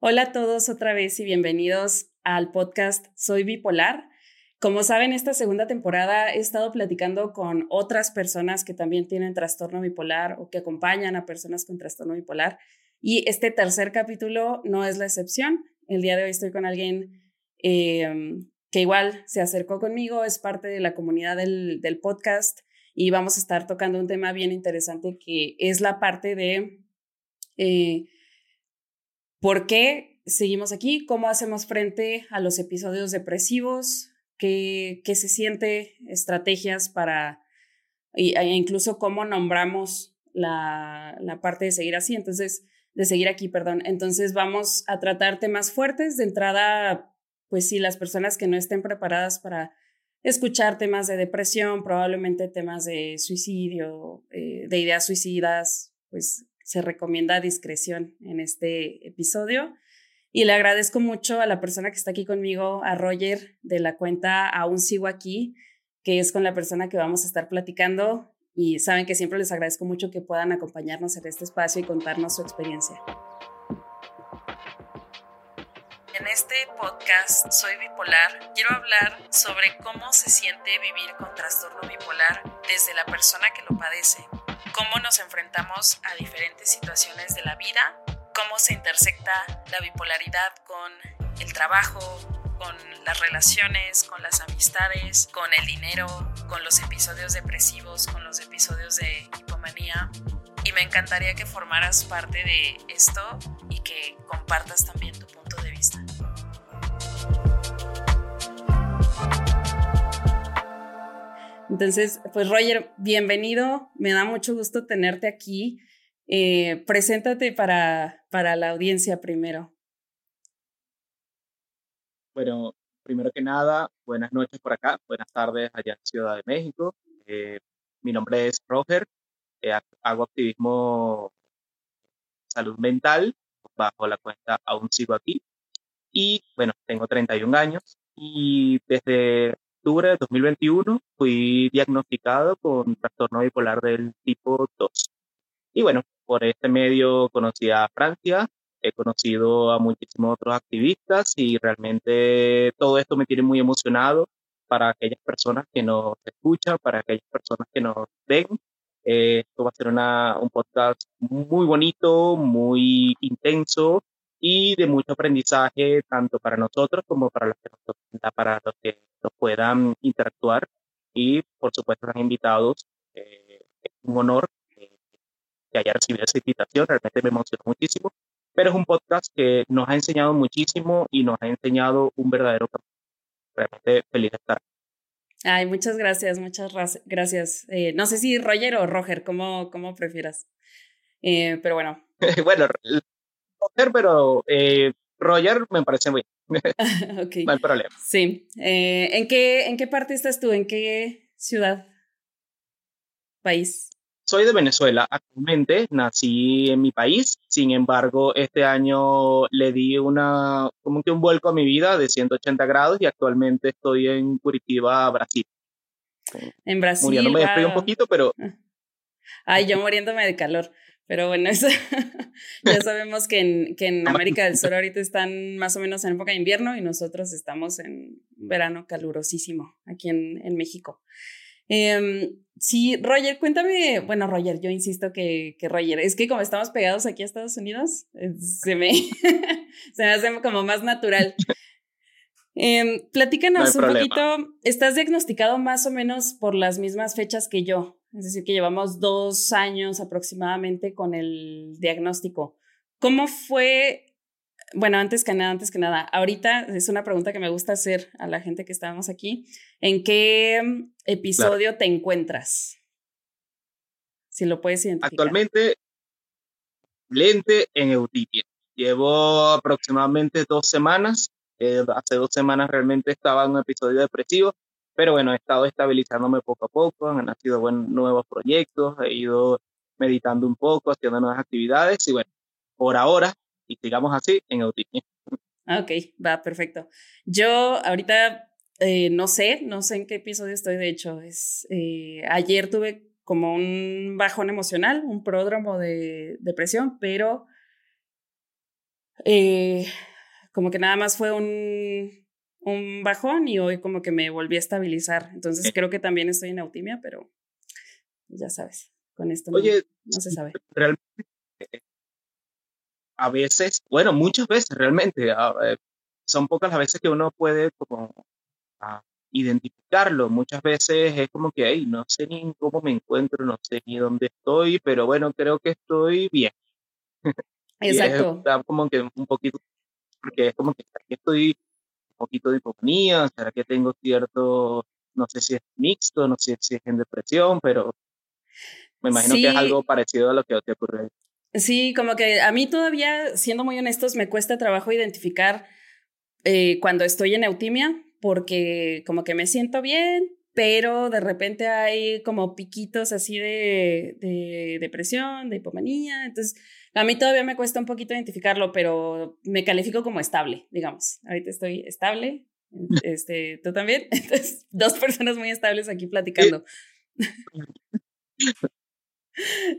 Hola a todos otra vez y bienvenidos al podcast Soy Bipolar. Como saben, esta segunda temporada he estado platicando con otras personas que también tienen trastorno bipolar o que acompañan a personas con trastorno bipolar. Y este tercer capítulo no es la excepción. El día de hoy estoy con alguien em, que igual se acercó conmigo, es parte de la comunidad del, del podcast y vamos a estar tocando un tema bien interesante que es la parte de eh, por qué seguimos aquí, cómo hacemos frente a los episodios depresivos, qué, qué se siente, estrategias para, e incluso cómo nombramos la, la parte de seguir así. Entonces, de seguir aquí, perdón. Entonces vamos a tratar temas fuertes. De entrada, pues sí, las personas que no estén preparadas para escuchar temas de depresión, probablemente temas de suicidio, eh, de ideas suicidas, pues se recomienda discreción en este episodio. Y le agradezco mucho a la persona que está aquí conmigo, a Roger de la cuenta Aún Sigo Aquí, que es con la persona que vamos a estar platicando. Y saben que siempre les agradezco mucho que puedan acompañarnos en este espacio y contarnos su experiencia. En este podcast Soy Bipolar, quiero hablar sobre cómo se siente vivir con trastorno bipolar desde la persona que lo padece cómo nos enfrentamos a diferentes situaciones de la vida, cómo se intersecta la bipolaridad con el trabajo, con las relaciones, con las amistades, con el dinero, con los episodios depresivos, con los episodios de hipomanía. Y me encantaría que formaras parte de esto y que compartas también tu Entonces, pues Roger, bienvenido. Me da mucho gusto tenerte aquí. Eh, preséntate para, para la audiencia primero. Bueno, primero que nada, buenas noches por acá, buenas tardes allá en Ciudad de México. Eh, mi nombre es Roger, eh, hago activismo salud mental bajo la cuenta Aún Sigo Aquí. Y bueno, tengo 31 años y desde octubre de 2021 fui diagnosticado con trastorno bipolar del tipo 2. Y bueno, por este medio conocí a Francia, he conocido a muchísimos otros activistas y realmente todo esto me tiene muy emocionado para aquellas personas que nos escuchan, para aquellas personas que nos ven. Eh, esto va a ser una, un podcast muy bonito, muy intenso y de mucho aprendizaje tanto para nosotros como para los que, para los que nos puedan interactuar y por supuesto están invitados. Eh, es un honor eh, que haya recibido esa invitación, realmente me emociona muchísimo, pero es un podcast que nos ha enseñado muchísimo y nos ha enseñado un verdadero camino. Realmente feliz de estar. Ay, muchas gracias, muchas gracias. Eh, no sé si Roger o Roger, como cómo prefieras. pero bueno. bueno, Roger, pero Roger me parece muy okay. No hay problema. Sí. Eh, ¿en, qué, ¿En qué parte estás tú? ¿En qué ciudad? ¿País? Soy de Venezuela. Actualmente nací en mi país. Sin embargo, este año le di una, como que un vuelco a mi vida de 180 grados y actualmente estoy en Curitiba, Brasil. En Brasil. Muriéndome de frío un poquito, pero. Ay, yo muriéndome de calor. Pero bueno, eso, ya sabemos que en, que en América del Sur ahorita están más o menos en época de invierno y nosotros estamos en verano calurosísimo aquí en, en México. Eh, sí, Roger, cuéntame, bueno, Roger, yo insisto que, que, Roger, es que como estamos pegados aquí a Estados Unidos, eh, se me, se me hace como más natural. Eh, platícanos un poquito, estás diagnosticado más o menos por las mismas fechas que yo, es decir, que llevamos dos años aproximadamente con el diagnóstico. ¿Cómo fue? Bueno, antes que nada, antes que nada, ahorita es una pregunta que me gusta hacer a la gente que estábamos aquí. ¿En qué episodio te encuentras? Si lo puedes identificar. Actualmente, lente en Eutipia. Llevo aproximadamente dos semanas. Eh, hace dos semanas realmente estaba en un episodio depresivo pero bueno, he estado estabilizándome poco a poco, han nacido buenos nuevos proyectos, he ido meditando un poco, haciendo nuevas actividades y bueno, por ahora, y sigamos así, en autismo. Ah, ok, va, perfecto. Yo ahorita eh, no sé, no sé en qué episodio estoy, de hecho, es, eh, ayer tuve como un bajón emocional, un pródromo de depresión, pero eh, como que nada más fue un, un bajón y hoy como que me volví a estabilizar. Entonces creo que también estoy en autimia, pero ya sabes, con esto no, no se sabe. Realmente, a veces, bueno, muchas veces realmente, son pocas las veces que uno puede como ah, identificarlo. Muchas veces es como que, hey, no sé ni cómo me encuentro, no sé ni dónde estoy, pero bueno, creo que estoy bien. Exacto. es, como que un poquito, porque es como que estoy poquito de hipoponía, será que tengo cierto, no sé si es mixto, no sé si es en depresión, pero me imagino que es algo parecido a lo que te ocurre. Sí, como que a mí todavía, siendo muy honestos, me cuesta trabajo identificar eh, cuando estoy en eutimia, porque como que me siento bien, pero de repente hay como piquitos así de, de, depresión, de hipomanía. Entonces, a mí todavía me cuesta un poquito identificarlo, pero me califico como estable, digamos. Ahorita estoy estable, este, tú también. Entonces, dos personas muy estables aquí platicando.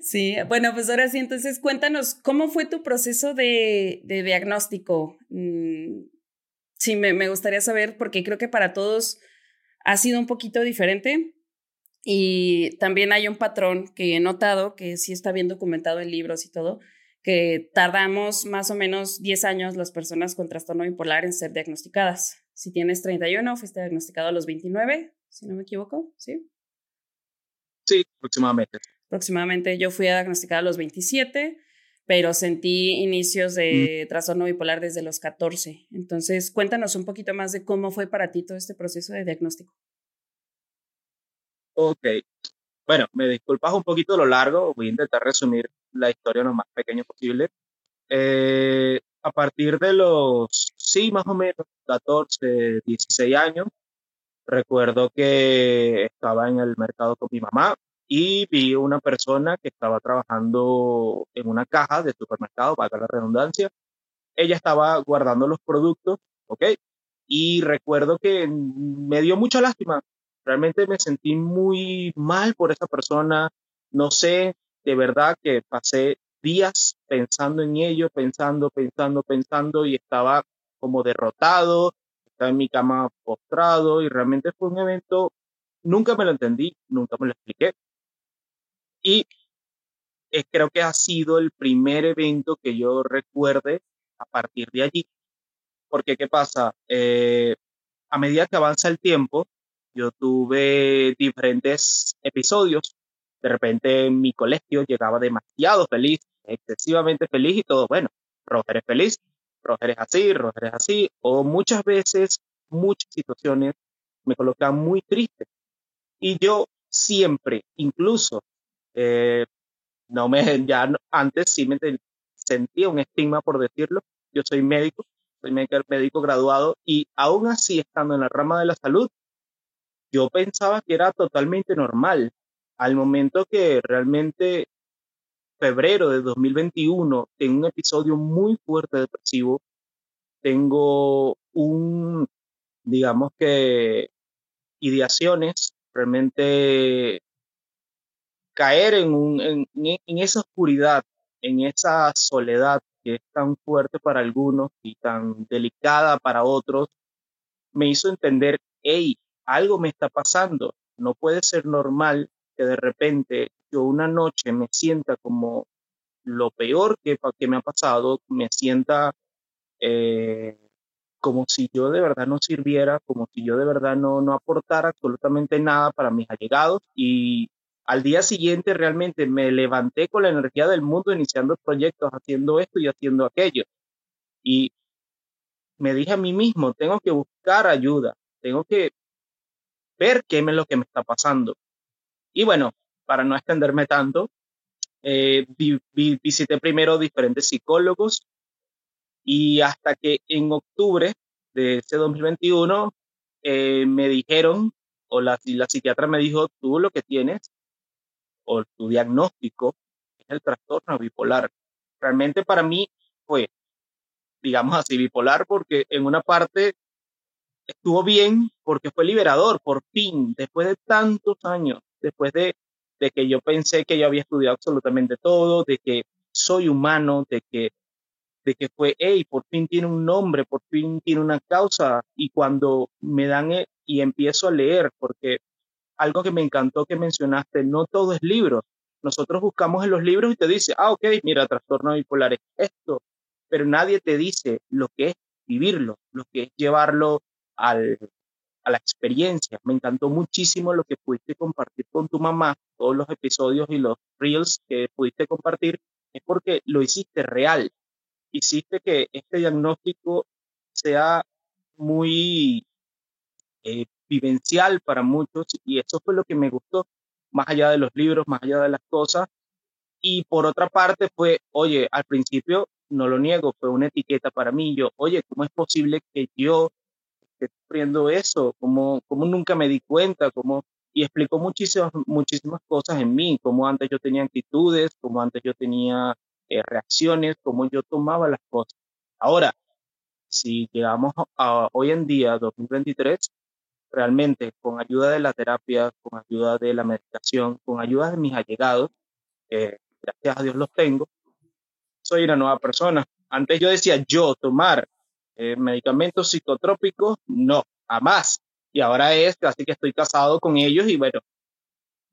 Sí, bueno, pues ahora sí, entonces cuéntanos, ¿cómo fue tu proceso de, de diagnóstico? Mm, sí, me, me gustaría saber, porque creo que para todos ha sido un poquito diferente. Y también hay un patrón que he notado, que sí está bien documentado en libros y todo, que tardamos más o menos 10 años las personas con trastorno bipolar en ser diagnosticadas. Si tienes 31, fuiste diagnosticado a los 29, si no me equivoco, ¿sí? Sí, aproximadamente. Aproximadamente yo fui diagnosticada a los 27 pero sentí inicios de trastorno bipolar desde los 14. Entonces, cuéntanos un poquito más de cómo fue para ti todo este proceso de diagnóstico. Ok. Bueno, me disculpas un poquito lo largo, voy a intentar resumir la historia lo más pequeño posible. Eh, a partir de los, sí, más o menos, 14, 16 años, recuerdo que estaba en el mercado con mi mamá, y vi una persona que estaba trabajando en una caja de supermercado, valga la redundancia. Ella estaba guardando los productos, ¿ok? Y recuerdo que me dio mucha lástima. Realmente me sentí muy mal por esa persona. No sé, de verdad que pasé días pensando en ello, pensando, pensando, pensando y estaba como derrotado, estaba en mi cama postrado y realmente fue un evento, nunca me lo entendí, nunca me lo expliqué, y creo que ha sido el primer evento que yo recuerde a partir de allí. Porque, ¿qué pasa? Eh, a medida que avanza el tiempo, yo tuve diferentes episodios. De repente en mi colegio llegaba demasiado feliz, excesivamente feliz y todo, bueno, Roger es feliz, Roger es así, Roger es así, o muchas veces, muchas situaciones me colocan muy triste. Y yo siempre, incluso eh, no me, ya antes sí me sentía un estigma por decirlo. Yo soy médico, soy médico graduado y aún así estando en la rama de la salud, yo pensaba que era totalmente normal. Al momento que realmente febrero de 2021 tengo un episodio muy fuerte depresivo, tengo un, digamos que, ideaciones realmente caer en, un, en, en, esa oscuridad, en esa soledad que es tan fuerte para algunos y tan delicada para otros, me hizo entender, hey, algo me está pasando, no puede ser normal que de repente yo una noche me sienta como lo peor que, que me ha pasado, me sienta eh, como si yo de verdad no sirviera, como si yo de verdad no, no aportara absolutamente nada para mis allegados y al día siguiente realmente me levanté con la energía del mundo iniciando proyectos, haciendo esto y haciendo aquello. Y me dije a mí mismo, tengo que buscar ayuda, tengo que ver qué es lo que me está pasando. Y bueno, para no extenderme tanto, eh, visité primero diferentes psicólogos y hasta que en octubre de ese 2021 eh, me dijeron, o la, la psiquiatra me dijo, tú lo que tienes o tu diagnóstico es el trastorno bipolar. Realmente para mí fue, digamos así, bipolar porque en una parte estuvo bien porque fue liberador, por fin, después de tantos años, después de, de que yo pensé que yo había estudiado absolutamente todo, de que soy humano, de que de que fue, hey, por fin tiene un nombre, por fin tiene una causa, y cuando me dan e, y empiezo a leer, porque algo que me encantó que mencionaste, no todo es libro. Nosotros buscamos en los libros y te dice, ah, ok, mira, trastorno bipolar es esto, pero nadie te dice lo que es vivirlo, lo que es llevarlo al, a la experiencia. Me encantó muchísimo lo que pudiste compartir con tu mamá, todos los episodios y los reels que pudiste compartir, es porque lo hiciste real. Hiciste que este diagnóstico sea muy eh, vivencial para muchos y eso fue lo que me gustó, más allá de los libros, más allá de las cosas. Y por otra parte fue, oye, al principio no lo niego, fue una etiqueta para mí. Yo, oye, ¿cómo es posible que yo esté sufriendo eso? ¿Cómo, cómo nunca me di cuenta? ¿Cómo? Y explicó muchísimas, muchísimas cosas en mí, cómo antes yo tenía actitudes, cómo antes yo tenía eh, reacciones, cómo yo tomaba las cosas. Ahora, si llegamos a, hoy en día, 2023, realmente con ayuda de la terapia, con ayuda de la medicación, con ayuda de mis allegados, eh, gracias a Dios los tengo, soy una nueva persona. Antes yo decía, yo tomar eh, medicamentos psicotrópicos, no, jamás. Y ahora es así que estoy casado con ellos y bueno,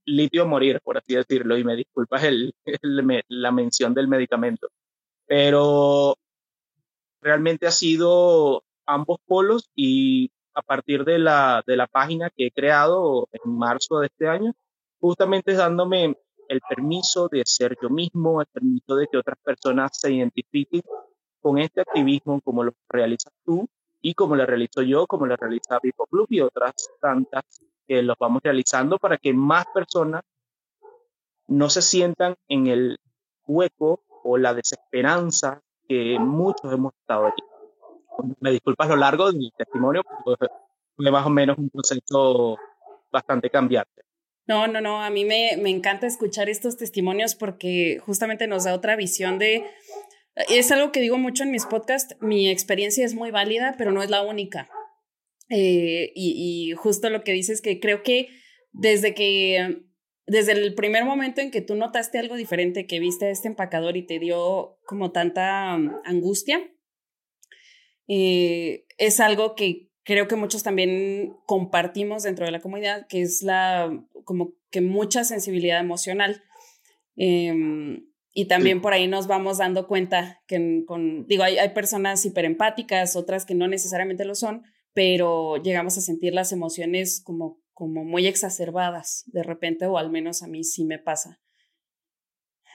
litio morir, por así decirlo, y me disculpas el, la mención del medicamento. Pero realmente ha sido ambos polos y a partir de la, de la página que he creado en marzo de este año, justamente dándome el permiso de ser yo mismo, el permiso de que otras personas se identifiquen con este activismo como lo realizas tú y como lo realizo yo, como lo realiza Vivo Club y otras tantas que los vamos realizando para que más personas no se sientan en el hueco o la desesperanza que muchos hemos estado aquí me disculpas lo largo del testimonio, porque fue más o menos un proceso bastante cambiante. No, no, no, a mí me, me encanta escuchar estos testimonios porque justamente nos da otra visión de, es algo que digo mucho en mis podcasts, mi experiencia es muy válida, pero no es la única. Eh, y, justo lo que dices que creo que desde que, desde el primer momento en que tú notaste algo diferente, que viste a este empacador y te dio como tanta um, angustia, eh, es algo que creo que muchos también compartimos dentro de la comunidad, que es la, como que mucha sensibilidad emocional. Em, y también por ahí nos vamos dando cuenta que con, digo, hay, hay personas hiperempáticas, otras que no necesariamente lo son, pero llegamos a sentir las emociones como, como muy exacerbadas de repente, o al menos a mí sí me pasa.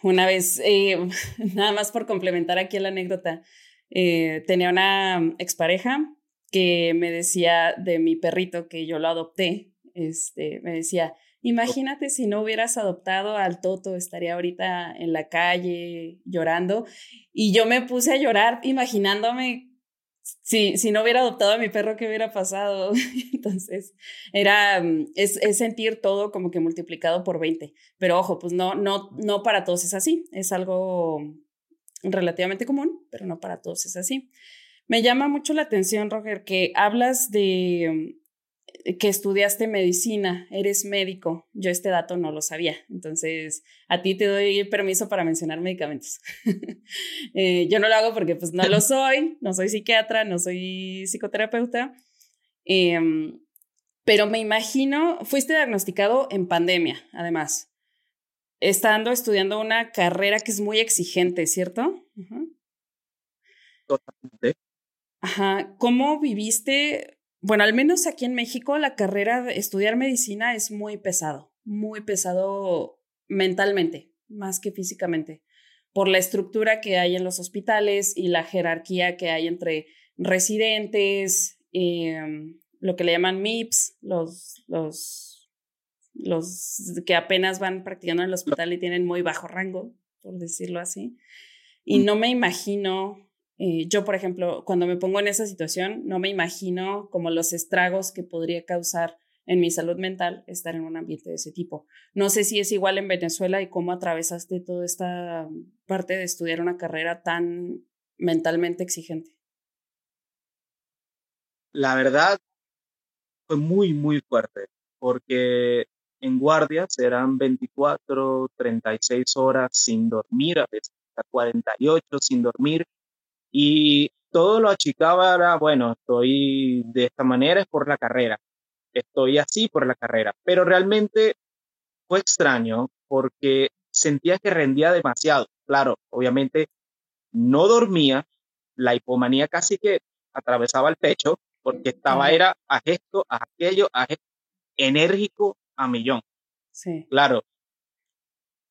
Una vez, eh, nada más por complementar aquí la anécdota, eh, tenía una expareja que me decía de mi perrito que yo lo adopté, este, me decía, imagínate si no hubieras adoptado al Toto, estaría ahorita en la calle llorando. Y yo me puse a llorar imaginándome si, si no hubiera adoptado a mi perro, ¿qué hubiera pasado? Entonces, era, es, es, sentir todo como que multiplicado por 20. Pero ojo, pues no, no, no para todos es así, es algo relativamente común, pero no para todos es así. Me llama mucho la atención, Roger, que hablas de mm, que estudiaste medicina, eres médico. Yo este dato no lo sabía, entonces a ti te doy permiso para mencionar medicamentos. Eh, yo no lo hago porque pues no lo soy, no soy psiquiatra, no soy psicoterapeuta, em, pero me imagino, fuiste diagnosticado en pandemia, además estando estudiando una carrera que es muy exigente, ¿cierto? Totalmente. Ajá. ¿Cómo viviste? Bueno, al menos aquí en México la carrera de estudiar medicina es muy pesado, muy pesado mentalmente, más que físicamente, por la estructura que hay en los hospitales y la jerarquía que hay entre residentes, em, lo que le llaman MIPS, los, los los que apenas van practicando en el hospital y tienen muy bajo rango, por decirlo así. Y mm. no me imagino, eh, yo por ejemplo, cuando me pongo en esa situación, no me imagino como los estragos que podría causar en mi salud mental estar en un ambiente de ese tipo. No sé si es igual en Venezuela y cómo atravesaste toda esta parte de estudiar una carrera tan mentalmente exigente. La verdad fue muy, muy fuerte, porque en guardia serán 24, 36 horas sin dormir, a veces hasta 48 sin dormir. Y todo lo achicaba, era, bueno, estoy de esta manera, es por la carrera, estoy así por la carrera, pero realmente fue extraño porque sentía que rendía demasiado. Claro, obviamente no dormía, la hipomanía casi que atravesaba el pecho porque estaba era a esto, a aquello, a enérgico a millón. Sí. Claro,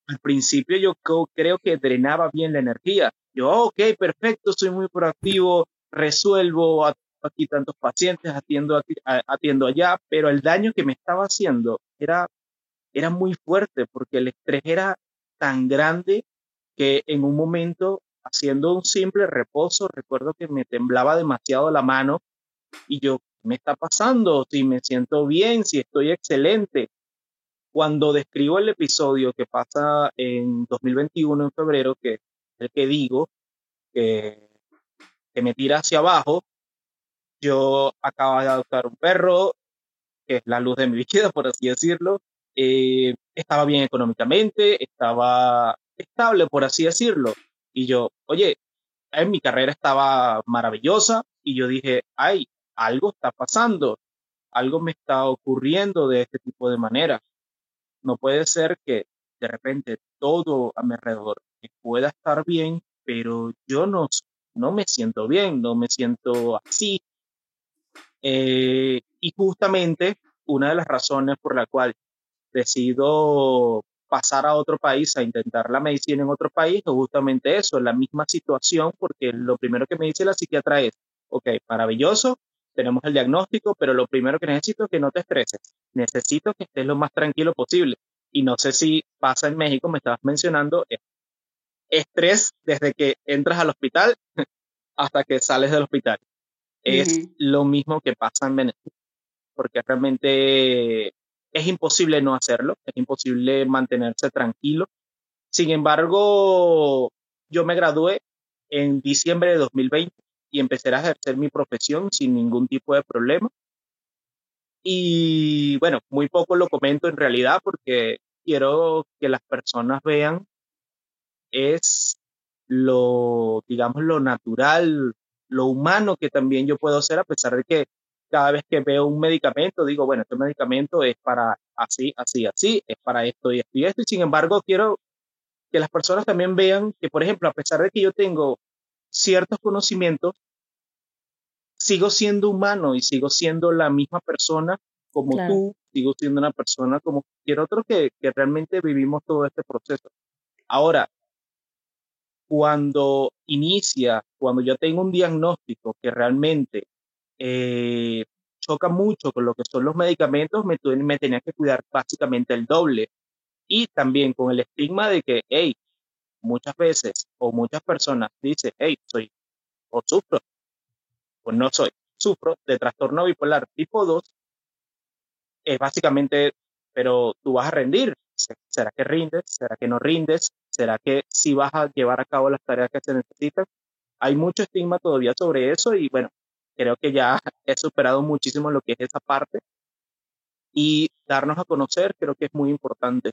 al principio yo creo que drenaba bien la energía. Yo, ok, perfecto, soy muy proactivo, resuelvo aquí tantos pacientes, atiendo, atiendo allá, pero el daño que me estaba haciendo era, era muy fuerte porque el estrés era tan grande que en un momento, haciendo un simple reposo, recuerdo que me temblaba demasiado la mano y yo, ¿qué me está pasando? Si me siento bien, si estoy excelente. Cuando describo el episodio que pasa en 2021, en febrero, que el que digo, que, que me tira hacia abajo, yo acabo de adoptar un perro, que es la luz de mi vida, por así decirlo. Eh, estaba bien económicamente, estaba estable, por así decirlo. Y yo, oye, en mi carrera estaba maravillosa y yo dije, ay, algo está pasando, algo me está ocurriendo de este tipo de manera. No puede ser que de repente todo a mi alrededor pueda estar bien, pero yo no, no me siento bien, no me siento así. Eh, y justamente una de las razones por la cual decido pasar a otro país, a intentar la medicina en otro país, es justamente eso, la misma situación, porque lo primero que me dice la psiquiatra es, ok, maravilloso, tenemos el diagnóstico, pero lo primero que necesito es que no te estreses. Necesito que estés lo más tranquilo posible. Y no sé si pasa en México, me estabas mencionando, estrés desde que entras al hospital hasta que sales del hospital. Es lo mismo que pasa en Venezuela, porque realmente es imposible no hacerlo, es imposible mantenerse tranquilo. Sin embargo, yo me gradué en diciembre de 2020 y empecé a ejercer mi profesión sin ningún tipo de problema. Y bueno, muy poco lo comento en realidad porque quiero que las personas vean es lo, digamos, lo natural, lo humano que también yo puedo hacer a pesar de que cada vez que veo un medicamento digo, bueno, este medicamento es para así, así, así, es para esto y esto y esto. Y sin embargo, quiero que las personas también vean que, por ejemplo, a pesar de que yo tengo ciertos conocimientos, sigo siendo humano y sigo siendo la misma persona como tú, sigo siendo una persona como cualquier otro que, que realmente vivimos todo este proceso. Ahora, cuando inicia, cuando yo tengo un diagnóstico que realmente eh, choca mucho con lo que son los medicamentos, me, me tenía que cuidar básicamente el doble. Y también con el estigma de que, hey, muchas veces o muchas personas dicen, hey, soy o sufro pues no soy. Sufro de trastorno bipolar tipo 2. Es básicamente, pero tú vas a rendir. ¿Será que rindes? ¿Será que no rindes? ¿Será que si vas a llevar a cabo las tareas que se necesitan? Hay mucho estigma todavía sobre eso y bueno, creo que ya he superado muchísimo lo que es esa parte. Y darnos a conocer creo que es muy importante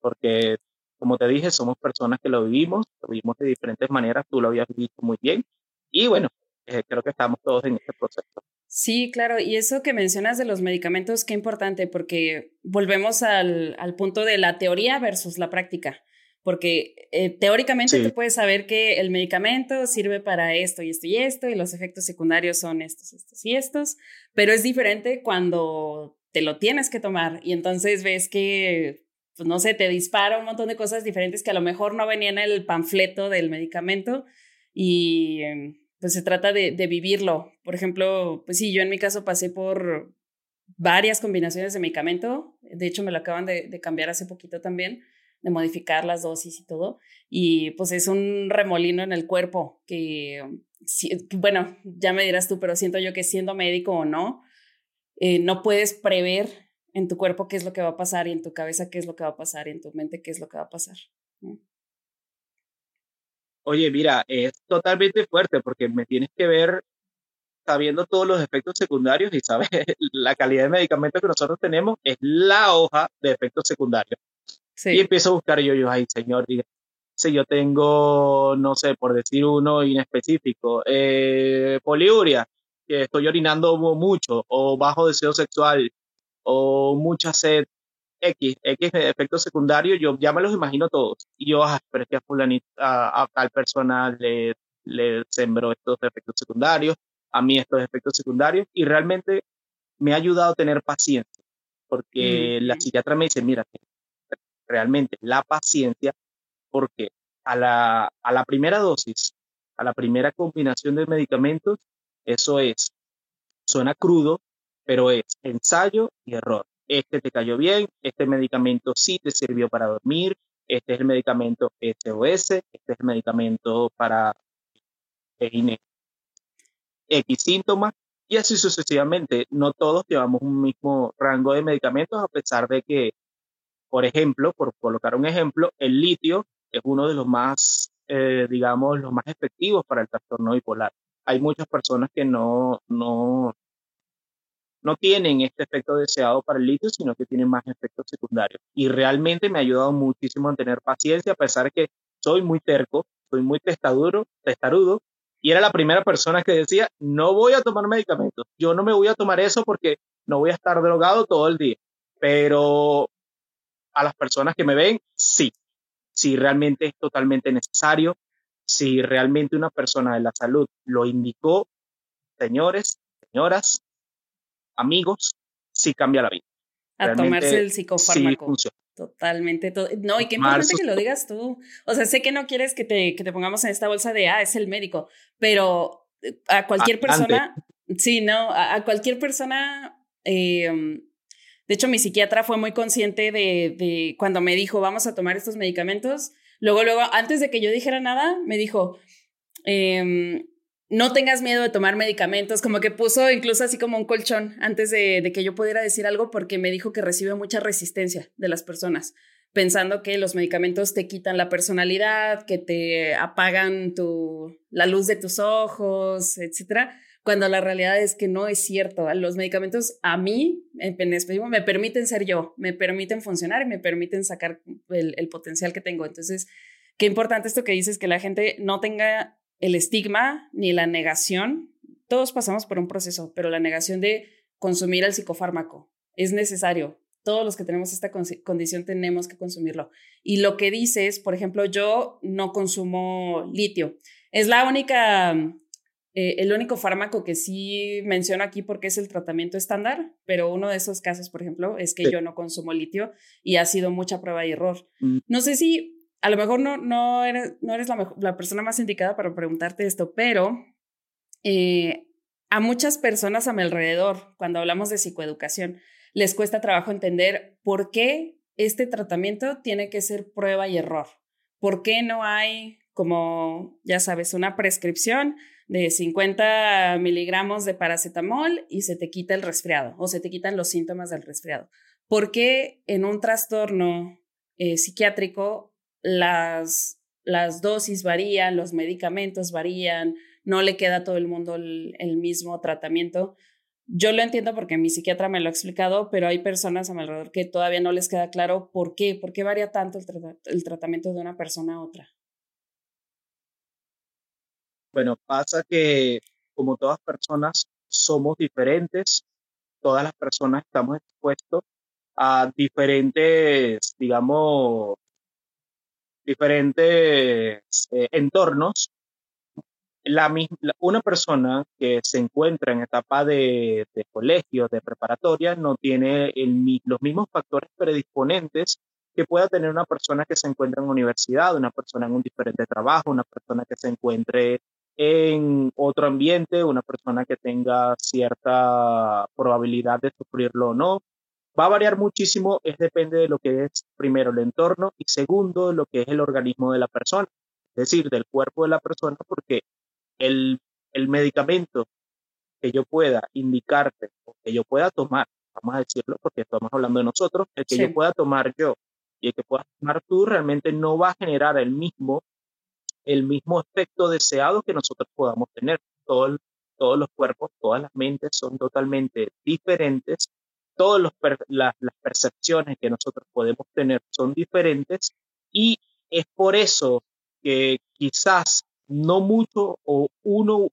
porque, como te dije, somos personas que lo vivimos, lo vivimos de diferentes maneras, tú lo habías visto muy bien. Y bueno, eh, creo que estamos todos en este proceso. Sí, claro, y eso que mencionas de los medicamentos, qué importante, porque volvemos al, al punto de la teoría versus la práctica, porque eh, teóricamente tú puedes saber que el medicamento sirve para esto y esto y esto, y los efectos secundarios son estos, estos y estos, pero es diferente cuando te lo tienes que tomar y entonces ves que, pues no sé, te dispara un montón de cosas diferentes que a lo mejor no venían en el panfleto del medicamento y em, pues se trata de, vivirlo. Por ejemplo, pues sí, yo en mi caso pasé por varias combinaciones de medicamento, de hecho me lo acaban de, cambiar hace poquito también, de modificar las dosis y todo, y pues es un remolino en el cuerpo que, bueno, ya me dirás tú, pero siento yo que siendo médico o no, eh, no puedes prever en tu cuerpo qué es lo que va a pasar y en tu cabeza qué es lo que va a pasar y en tu mente qué es lo que va a pasar. Oye, mira, es totalmente fuerte porque me tienes que ver sabiendo todos los efectos secundarios y sabes, la calidad de medicamentos que nosotros tenemos es la hoja de efectos secundarios. Y empiezo a buscar yo, yo, ay, señor, si yo tengo, no sé, por decir uno inespecífico, eh, poliuria, que estoy orinando mucho, o bajo deseo sexual, o mucha sed, X, X efectos secundarios, yo ya me los imagino todos. Y yo, ah, pero es que a, fulanita, a, tal persona le, le sembró estos efectos secundarios, a mí estos efectos secundarios, y realmente me ha ayudado a tener paciencia, porque la psiquiatra me dice, mira, realmente la paciencia, porque a la, a la primera dosis, a la primera combinación de medicamentos, eso es, suena crudo, pero es ensayo y error. Este te cayó bien, este medicamento sí te sirvió para dormir, este es el medicamento SOS, este es el medicamento para X síntomas, y así sucesivamente. No todos llevamos un mismo rango de medicamentos, a pesar de que, por ejemplo, por colocar un ejemplo, el litio es uno de los más, eh, digamos, los más efectivos para el trastorno bipolar. Hay muchas personas que no, no, no tienen este efecto deseado para el litio, sino que tienen más efectos secundarios. Y realmente me ha ayudado muchísimo a tener paciencia, a pesar de que soy muy terco, soy muy testaduro, testarudo, y era la primera persona que decía, no voy a tomar medicamentos, yo no me voy a tomar eso porque no voy a estar drogado todo el día. Pero a las personas que me ven, sí, si realmente es totalmente necesario, si realmente una persona de la salud lo indicó, señores, señoras, amigos, sí cambia la vida. A tomarse el psicofármaco. Sí Totalmente. no, y qué importante que lo digas tú. O sea, sé que no quieres que te, que te pongamos en esta bolsa de, ah, es el médico, pero eh, a cualquier persona, sí, no, a, cualquier persona, em, de hecho, mi psiquiatra fue muy consciente de, cuando me dijo, vamos a tomar estos medicamentos. Luego, luego, antes de que yo dijera nada, me dijo, eh, no tengas miedo de tomar medicamentos, como que puso incluso así como un colchón antes de, que yo pudiera decir algo porque me dijo que recibe mucha resistencia de las personas, pensando que los medicamentos te quitan la personalidad, que te apagan tu, la luz de tus ojos, etcétera, cuando la realidad es que no es cierto. Los medicamentos a mí, me permiten ser yo, me permiten funcionar y me permiten sacar el, el potencial que tengo. Entonces, qué importante esto que dices, que la gente no tenga el estigma ni la negación. Todos pasamos por un proceso, pero la negación de consumir el psicofármaco es necesario. Todos los que tenemos esta condición tenemos que consumirlo. Y lo que dices, por ejemplo, yo no consumo litio. Es la única, eh, el único fármaco que sí menciono aquí porque es el tratamiento estándar, pero uno de esos casos, por ejemplo, es que yo no consumo litio y ha sido mucha prueba y error. Mm. No sé si a lo mejor no, no eres, no eres la, la persona más indicada para preguntarte esto, pero eh, a muchas personas a mi alrededor, cuando hablamos de psicoeducación, les cuesta trabajo entender por qué este tratamiento tiene que ser prueba y error. ¿Por qué no hay, como ya sabes, una prescripción de 50 miligramos de paracetamol y se te quita el resfriado o se te quitan los síntomas del resfriado? ¿Por qué en un trastorno eh, psiquiátrico las, las dosis varían, los medicamentos varían, no le queda a todo el mundo el, mismo tratamiento. Yo lo entiendo porque mi psiquiatra me lo ha explicado, pero hay personas a mi alrededor que todavía no les queda claro por qué, por varía tanto el tratamiento de una persona a otra. Bueno, pasa que como todas personas somos diferentes, todas las personas estamos expuestos a diferentes, digamos, diferentes eh, entornos, la, una persona que se encuentra en etapa de, colegio, de preparatoria, no tiene los mismos factores predisponentes que pueda tener una persona que se encuentra en universidad, una persona en un diferente trabajo, una persona que se encuentre en otro ambiente, una persona que tenga cierta probabilidad de sufrirlo o no, Va a variar muchísimo, es depende de lo que es primero el entorno y segundo lo que es el organismo de la persona, es decir, del cuerpo de la persona, porque el, el medicamento que yo pueda indicarte o que yo pueda tomar, vamos a decirlo porque estamos hablando de nosotros, el que yo pueda tomar yo y el que puedas tomar tú realmente no va a generar el mismo, el mismo efecto deseado que nosotros podamos tener. Todo todos los cuerpos, todas las mentes son totalmente diferentes todas las percepciones que nosotros podemos tener son diferentes y es por eso que quizás no mucho o uno,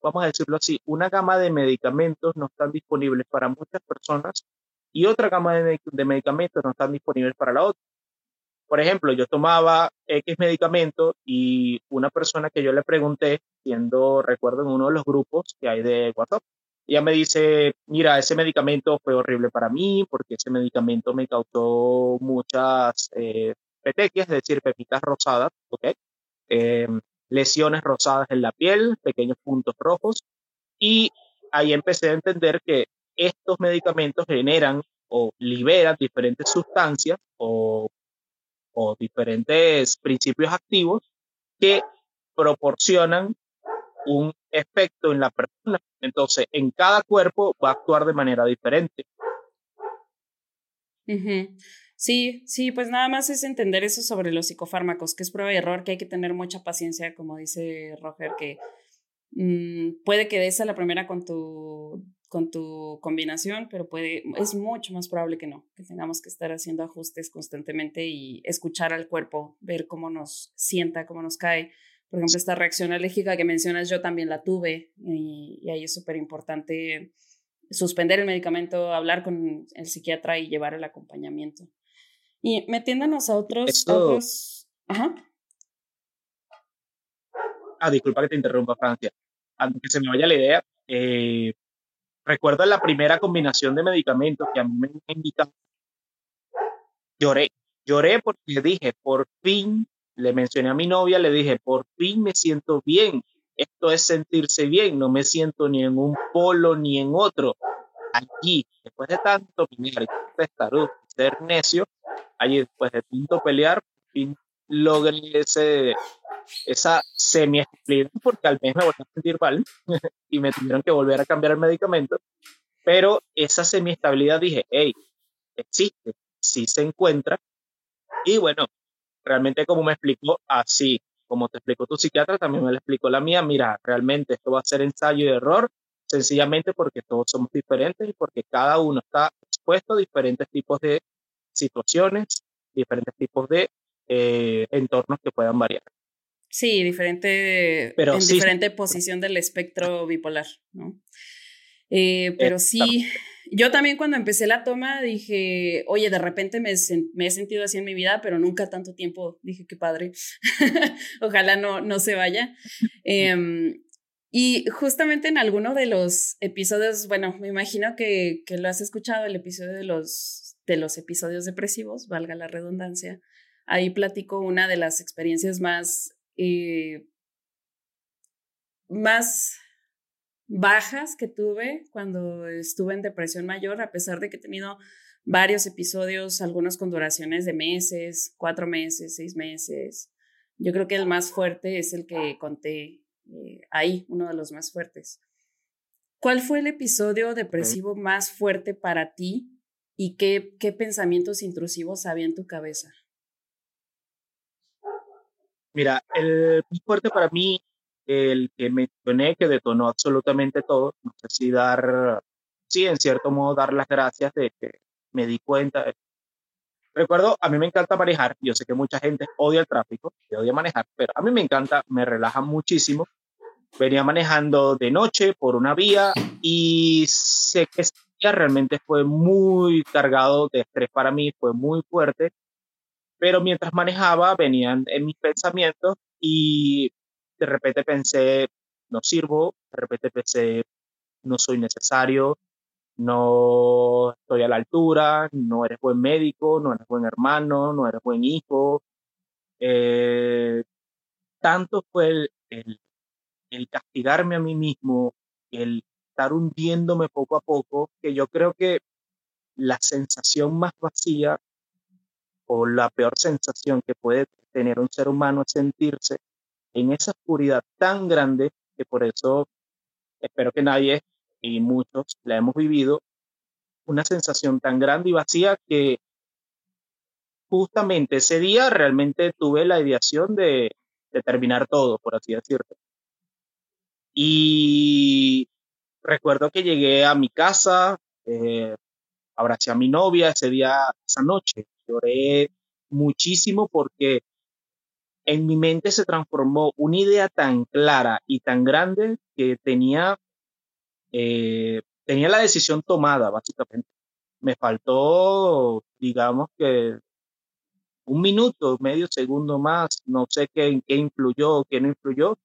vamos a decirlo así, una gama de medicamentos no están disponibles para muchas personas y otra gama de medicamentos no están disponibles para la otra. Por ejemplo, yo tomaba X medicamento y una persona que yo le pregunté, siendo, recuerdo, en uno de los grupos que hay de WhatsApp, ella me dice, mira, ese medicamento fue horrible para mí porque ese medicamento me causó muchas eh, petequias, es decir, pepitas rosadas, ¿ok? Em, lesiones rosadas en la piel, pequeños puntos rojos. Y ahí empecé a entender que estos medicamentos generan o liberan diferentes sustancias o o diferentes principios activos que proporcionan un efecto en la persona. Entonces, en cada cuerpo va a actuar de manera diferente. Sí, sí, pues nada más es entender eso sobre los psicofármacos, que es prueba y error, que hay que tener mucha paciencia, como dice Roger, que mm, puede que des a la primera con tu con tu combinación, pero puede, es mucho más probable que no, que tengamos que estar haciendo ajustes constantemente y escuchar al cuerpo, ver cómo nos sienta, cómo nos cae. Por ejemplo, esta reacción alérgica que mencionas, yo también la tuve y, ahí es súper importante suspender el medicamento, hablar con el psiquiatra y llevar el acompañamiento. Y metiéndonos a otros... otros... Ajá. Ah, disculpa que te interrumpa, Francia. Antes que se me vaya la idea, eh, Recuerdo la primera combinación de medicamentos que a mí me invitaron. Lloré, lloré porque dije, por fin, le mencioné a mi novia, le dije, por fin me siento bien. Esto es sentirse bien, no me siento ni en un polo ni en otro. Allí, después de tanto pelear y ser necio, allí después de tanto pelear, por fin logré ese, esa semi porque al mes me volví a sentir mal y me tuvieron que volver a cambiar el medicamento. Pero esa semiestabilidad dije, hey, existe, sí se encuentra. Y bueno, realmente como me explicó, así como te explicó tu psiquiatra, también me lo explicó la mía, mira, realmente esto va a ser ensayo y error, sencillamente porque todos somos diferentes y porque cada uno está expuesto a diferentes tipos de situaciones, diferentes tipos de eh, entornos que puedan variar. Sí, diferente, pero en diferente posición del espectro bipolar, ¿no? Eh, pero sí, yo también cuando empecé la toma dije, oye, de repente me, me, he sentido así en mi vida, pero nunca tanto tiempo. Dije, qué padre, ojalá no, no se vaya. Em, y justamente en alguno de los episodios, bueno, me imagino que, que, lo has escuchado, el episodio de los, de los episodios depresivos, valga la redundancia, ahí platico una de las experiencias más eh, más bajas que tuve cuando estuve en depresión mayor, a pesar de que he tenido varios episodios, algunos con duraciones de meses, cuatro meses, seis meses. Yo creo que el más fuerte es el que conté eh, ahí, uno de los más fuertes. ¿Cuál fue el episodio depresivo más fuerte para ti y qué, qué pensamientos intrusivos había en tu cabeza? Mira, el más fuerte para mí, el que mencioné, que detonó absolutamente todo, no sé si dar, sí, en cierto modo dar las gracias de que me di cuenta. Recuerdo, a mí me encanta manejar, yo sé que mucha gente odia el tráfico, odia manejar, pero a mí me encanta, me relaja muchísimo. Venía manejando de noche por una vía y sé que ese día realmente fue muy cargado de estrés para mí, fue muy fuerte pero mientras manejaba venían en mis pensamientos y de repente pensé, no sirvo, de repente pensé, no soy necesario, no estoy a la altura, no eres buen médico, no eres buen hermano, no eres buen hijo. Eh, tanto fue el, el, el, castigarme a mí mismo, el estar hundiéndome poco a poco, que yo creo que la sensación más vacía o la peor sensación que puede tener un ser humano es sentirse en esa oscuridad tan grande que por eso espero que nadie y muchos la hemos vivido, una sensación tan grande y vacía que justamente ese día realmente tuve la ideación de, terminar todo, por así decirlo. Y recuerdo que llegué a mi casa, eh, abracé a mi novia ese día, esa noche, lloré muchísimo porque en mi mente se transformó una idea tan clara y tan grande que tenía, eh, tenía la decisión tomada, básicamente. Me faltó, digamos que, un minuto, medio segundo más, no sé qué, qué influyó, qué no influyó,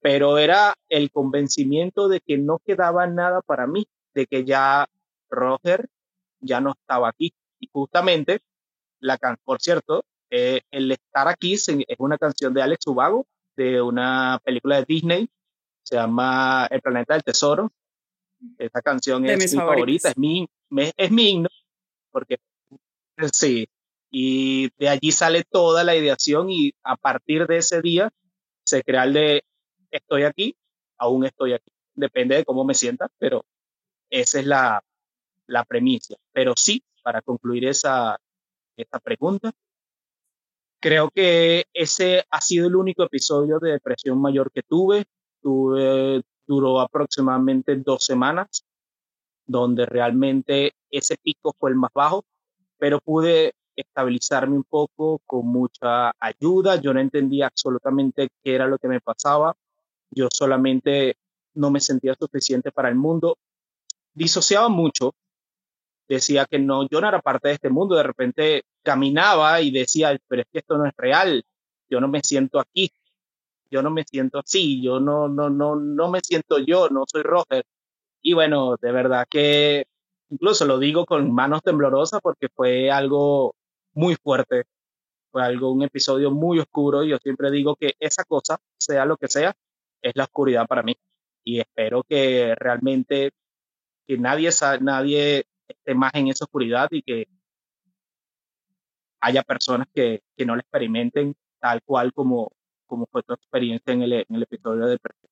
pero era el convencimiento de que no quedaba nada para mí, de que ya Roger ya no estaba aquí. Y justamente, la por cierto, eh, el estar aquí es una canción de Alex Ubago, de una película de Disney, se llama El Planeta del Tesoro. Esta canción es mi favorita, es mi, es mi himno, porque sí, y de allí sale toda la ideación y a partir de ese día se crea el de estoy aquí, aún estoy aquí. Depende de cómo me sienta, pero esa es la, la premisa. Pero sí, para concluir esa, esta pregunta, creo que ese ha sido el único episodio de depresión mayor que tuve. Tuve, duró aproximadamente dos semanas, donde realmente ese pico fue el más bajo, pero pude estabilizarme un poco con mucha ayuda. Yo no entendía absolutamente qué era lo que me pasaba. Yo solamente no me sentía suficiente para el mundo. Disociaba mucho. Decía que no, yo no era parte de este mundo. De repente caminaba y decía, pero es que esto no es real. Yo no me siento aquí. Yo no me siento así. Yo no, no, no, no me siento yo. No soy Roger. Y bueno, de verdad que incluso lo digo con manos temblorosas porque fue algo muy fuerte. Fue algo, un episodio muy oscuro. Y yo siempre digo que esa cosa, sea lo que sea, es la oscuridad para mí. Y espero que realmente que nadie, nadie esté más en esa oscuridad y que haya personas que, que no la experimenten tal cual como, como fue tu experiencia en el, en el episodio de depresión.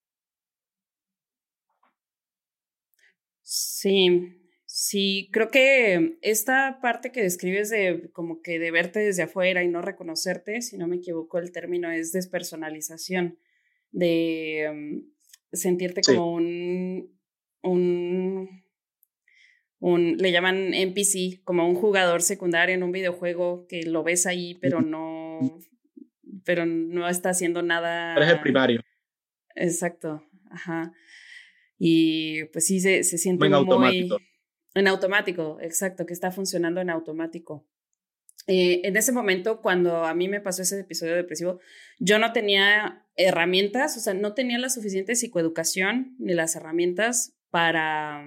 Sí, sí, creo que esta parte que describes de como que de verte desde afuera y no reconocerte, si no me equivoco, el término es despersonalización de mm, sentirte como un, un, un, le llaman NPC, como un jugador secundario en un videojuego que lo ves ahí, pero no, pero no está haciendo nada. Pero es el primario. Exacto, ajá. Y pues sí, se, se siente en automático. En automático, exacto, que está funcionando en automático. Eh, en ese momento, cuando a mí me pasó ese episodio depresivo, yo no tenía herramientas, o sea, no tenía la suficiente psicoeducación ni las herramientas para,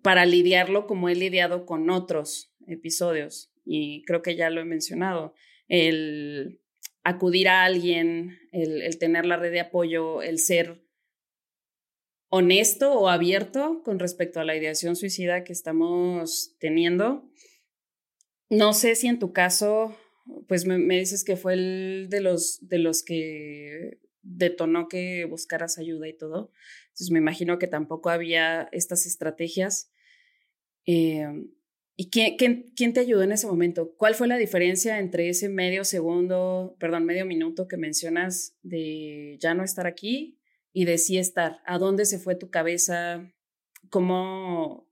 para lidiarlo como he lidiado con otros episodios. Y creo que ya lo he mencionado. El acudir a alguien, el, el tener la red de apoyo, el ser honesto o abierto con respecto a la ideación suicida que estamos teniendo no sé si en tu caso, pues me, dices que fue el de los, de los que detonó que buscaras ayuda y todo. Entonces me imagino que tampoco había estas estrategias. Eh, ¿Y quién, quién, te ayudó en ese momento? ¿Cuál fue la diferencia entre ese medio segundo, perdón, medio minuto que mencionas de ya no estar aquí y de sí estar? ¿A dónde se fue tu cabeza? ¿Cómo,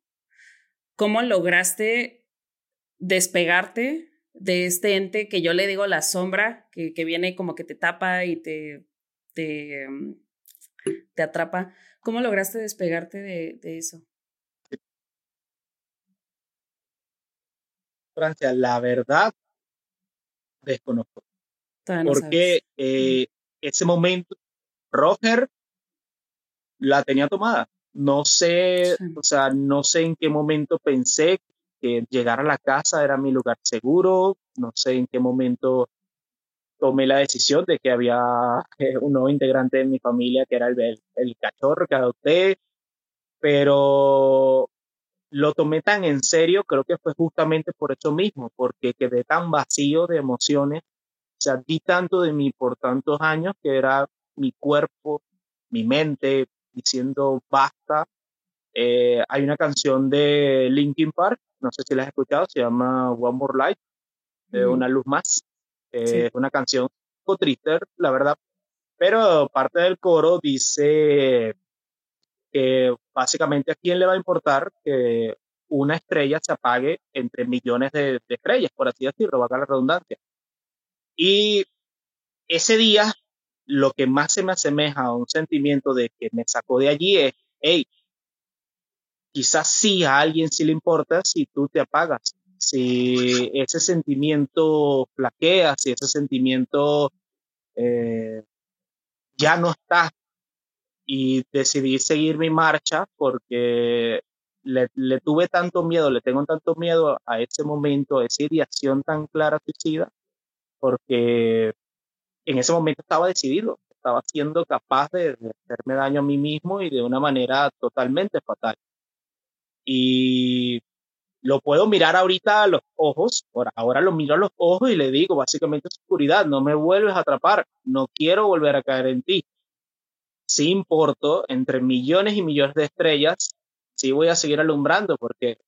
cómo lograste despegarte de este ente que yo le digo la sombra, que, que viene como que te tapa y te, te, mm, te atrapa. ¿Cómo lograste despegarte de, de eso? Francia, la verdad, desconozco. porque eh, ese momento, Roger la tenía tomada. No sé, o sea, no sé en qué momento pensé que llegar a la casa era mi lugar seguro. No sé en qué momento tomé la decisión de que había eh, un nuevo integrante de mi familia que era el, el, cachorro que adopté, pero lo tomé tan en serio, creo que fue justamente por eso mismo, porque quedé tan vacío de emociones, o sea, di tanto de mí por tantos años que era mi cuerpo, mi mente diciendo basta. Eh, hay una canción de Linkin Park no sé si la has escuchado, se llama One More Light, de Una Luz Más. Es una canción un poco triste, la verdad, pero parte del coro dice que básicamente a quién le va a importar que una estrella se apague entre millones de, estrellas, por así decirlo, va a la redundancia. Y ese día lo que más se me asemeja a un sentimiento de que me sacó de allí es, hey, quizás sí a alguien sí le importa si tú te apagas, si ese sentimiento flaquea, si ese sentimiento eh, ya no está. Y decidí seguir mi marcha porque le, le, tuve tanto miedo, le tengo tanto miedo a ese momento, a esa ideación tan clara suicida, porque en ese momento estaba decidido, estaba siendo capaz de, de hacerme daño a mí mismo y de una manera totalmente fatal. Y lo puedo mirar ahorita a los ojos, ahora lo miro a los ojos y le digo, básicamente oscuridad, no me vuelves a atrapar, no quiero volver a caer en ti. Sí importo, entre millones y millones de estrellas, sí voy a seguir alumbrando porque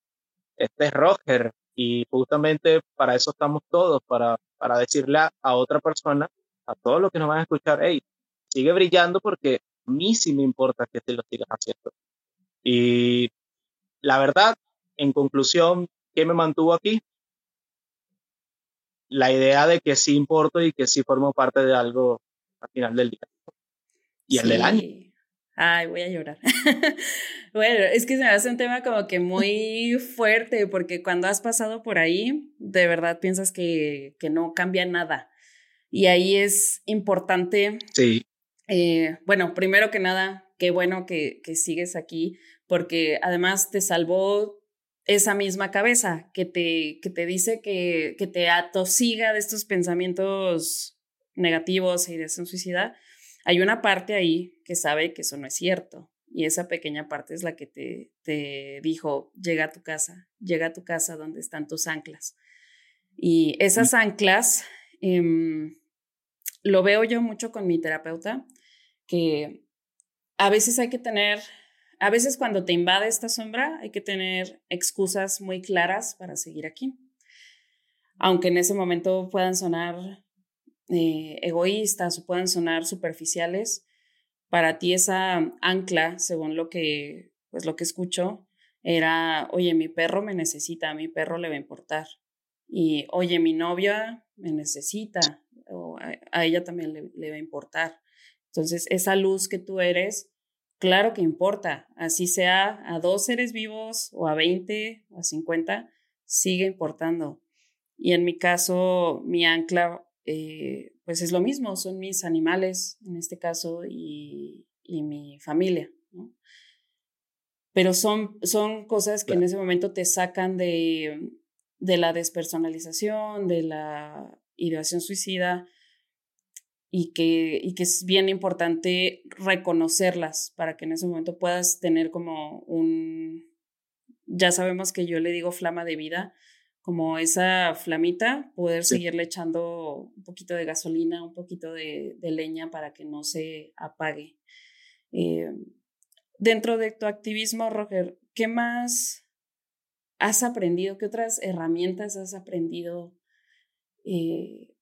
este es Roger y justamente para eso estamos todos, para, para decirle a, a otra persona, a todos los que nos van a escuchar, hey, sigue brillando porque a mí sí me importa que te lo sigas haciendo. Y la verdad, en conclusión, ¿qué me mantuvo aquí? La idea de que sí importo y que sí formo parte de algo al final del día. Y el del año. Ay, voy a llorar. bueno, es que se me hace un tema como que muy fuerte, porque cuando has pasado por ahí, de verdad piensas que, que no cambia nada. Y ahí es importante. Sí. Eh, bueno, primero que nada, qué bueno que, que sigues aquí, porque además te salvó esa misma cabeza que te, que te dice que, que te atosiga de estos pensamientos negativos e ideación suicida, hay una parte ahí que sabe que eso no es cierto. Y esa pequeña parte es la que te, te dijo, llega a tu casa, llega a tu casa donde están tus anclas. Y esas anclas, eh, lo veo yo mucho con mi terapeuta, que a veces hay que tener a veces cuando te invade esta sombra hay que tener excusas muy claras para seguir aquí. Aunque en ese momento puedan sonar eh, egoístas o puedan sonar superficiales, para ti esa ancla, según lo que, pues lo que escucho, era, oye, mi perro me necesita, a mi perro le va a importar. Y, oye, mi novia me necesita, o a, ella también le, le va a importar. Entonces, esa luz que tú eres Claro que importa, así sea a dos seres vivos o a 20 o a 50, sigue importando. Y en mi caso, mi ancla, eh, pues es lo mismo, son mis animales en este caso y, y mi familia. ¿no? Pero son, son cosas que en ese momento te sacan de, de la despersonalización, de la ideación suicida, y que, y que es bien importante reconocerlas para que en ese momento puedas tener como un, ya sabemos que yo le digo flama de vida, como esa flamita, poder seguirle echando un poquito de gasolina, un poquito de, de leña para que no se apague. Eh, dentro de tu activismo, Roger, ¿qué más has aprendido? ¿Qué otras herramientas has aprendido eh,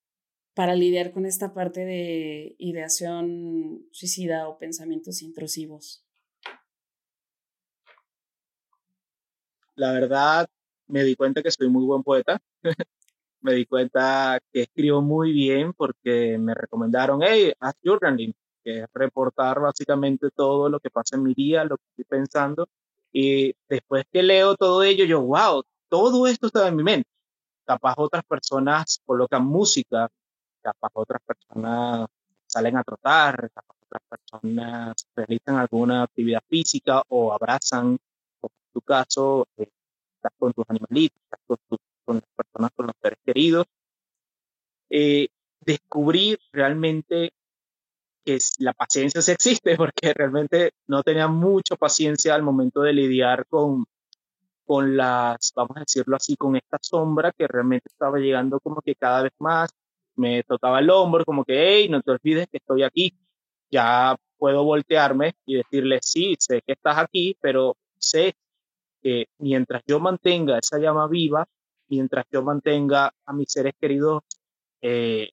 para lidiar con esta parte de ideación suicida o pensamientos intrusivos? La verdad, me di cuenta que soy muy buen poeta. me di cuenta que escribo muy bien porque me recomendaron, hey, haz journaling, que es reportar básicamente todo lo que pasa en mi día, lo que estoy pensando. Y después que leo todo ello, yo, wow, todo esto está en mi mente. Capaz otras personas colocan música capaz otras personas salen a trotar, capaz otras personas realizan alguna actividad física o abrazan, o en tu caso, eh, estás con tus animalitos, estás con, con, las personas, con los seres queridos. Eh, realmente que la paciencia sí existe, porque realmente no tenía mucha paciencia al momento de lidiar con, con las, vamos a decirlo así, con esta sombra que realmente estaba llegando como que cada vez más me tocaba el hombro, como que, hey, no te olvides que estoy aquí. Ya puedo voltearme y decirle, sí, sé que estás aquí, pero sé que mientras yo mantenga esa llama viva, mientras yo mantenga a mis seres queridos eh,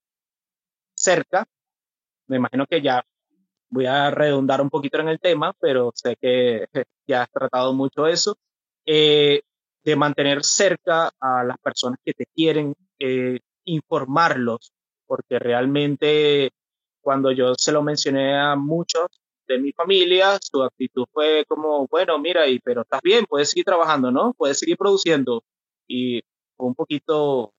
cerca, me imagino que ya voy a redundar un poquito en el tema, pero sé que ya has tratado mucho eso, eh, de mantener cerca a las personas que te quieren, eh, informarlos, porque realmente cuando yo se lo mencioné a muchos de mi familia, su actitud fue como, bueno, mira, y, pero estás bien, puedes seguir trabajando, ¿no? Puedes seguir produciendo. Y fue un poquito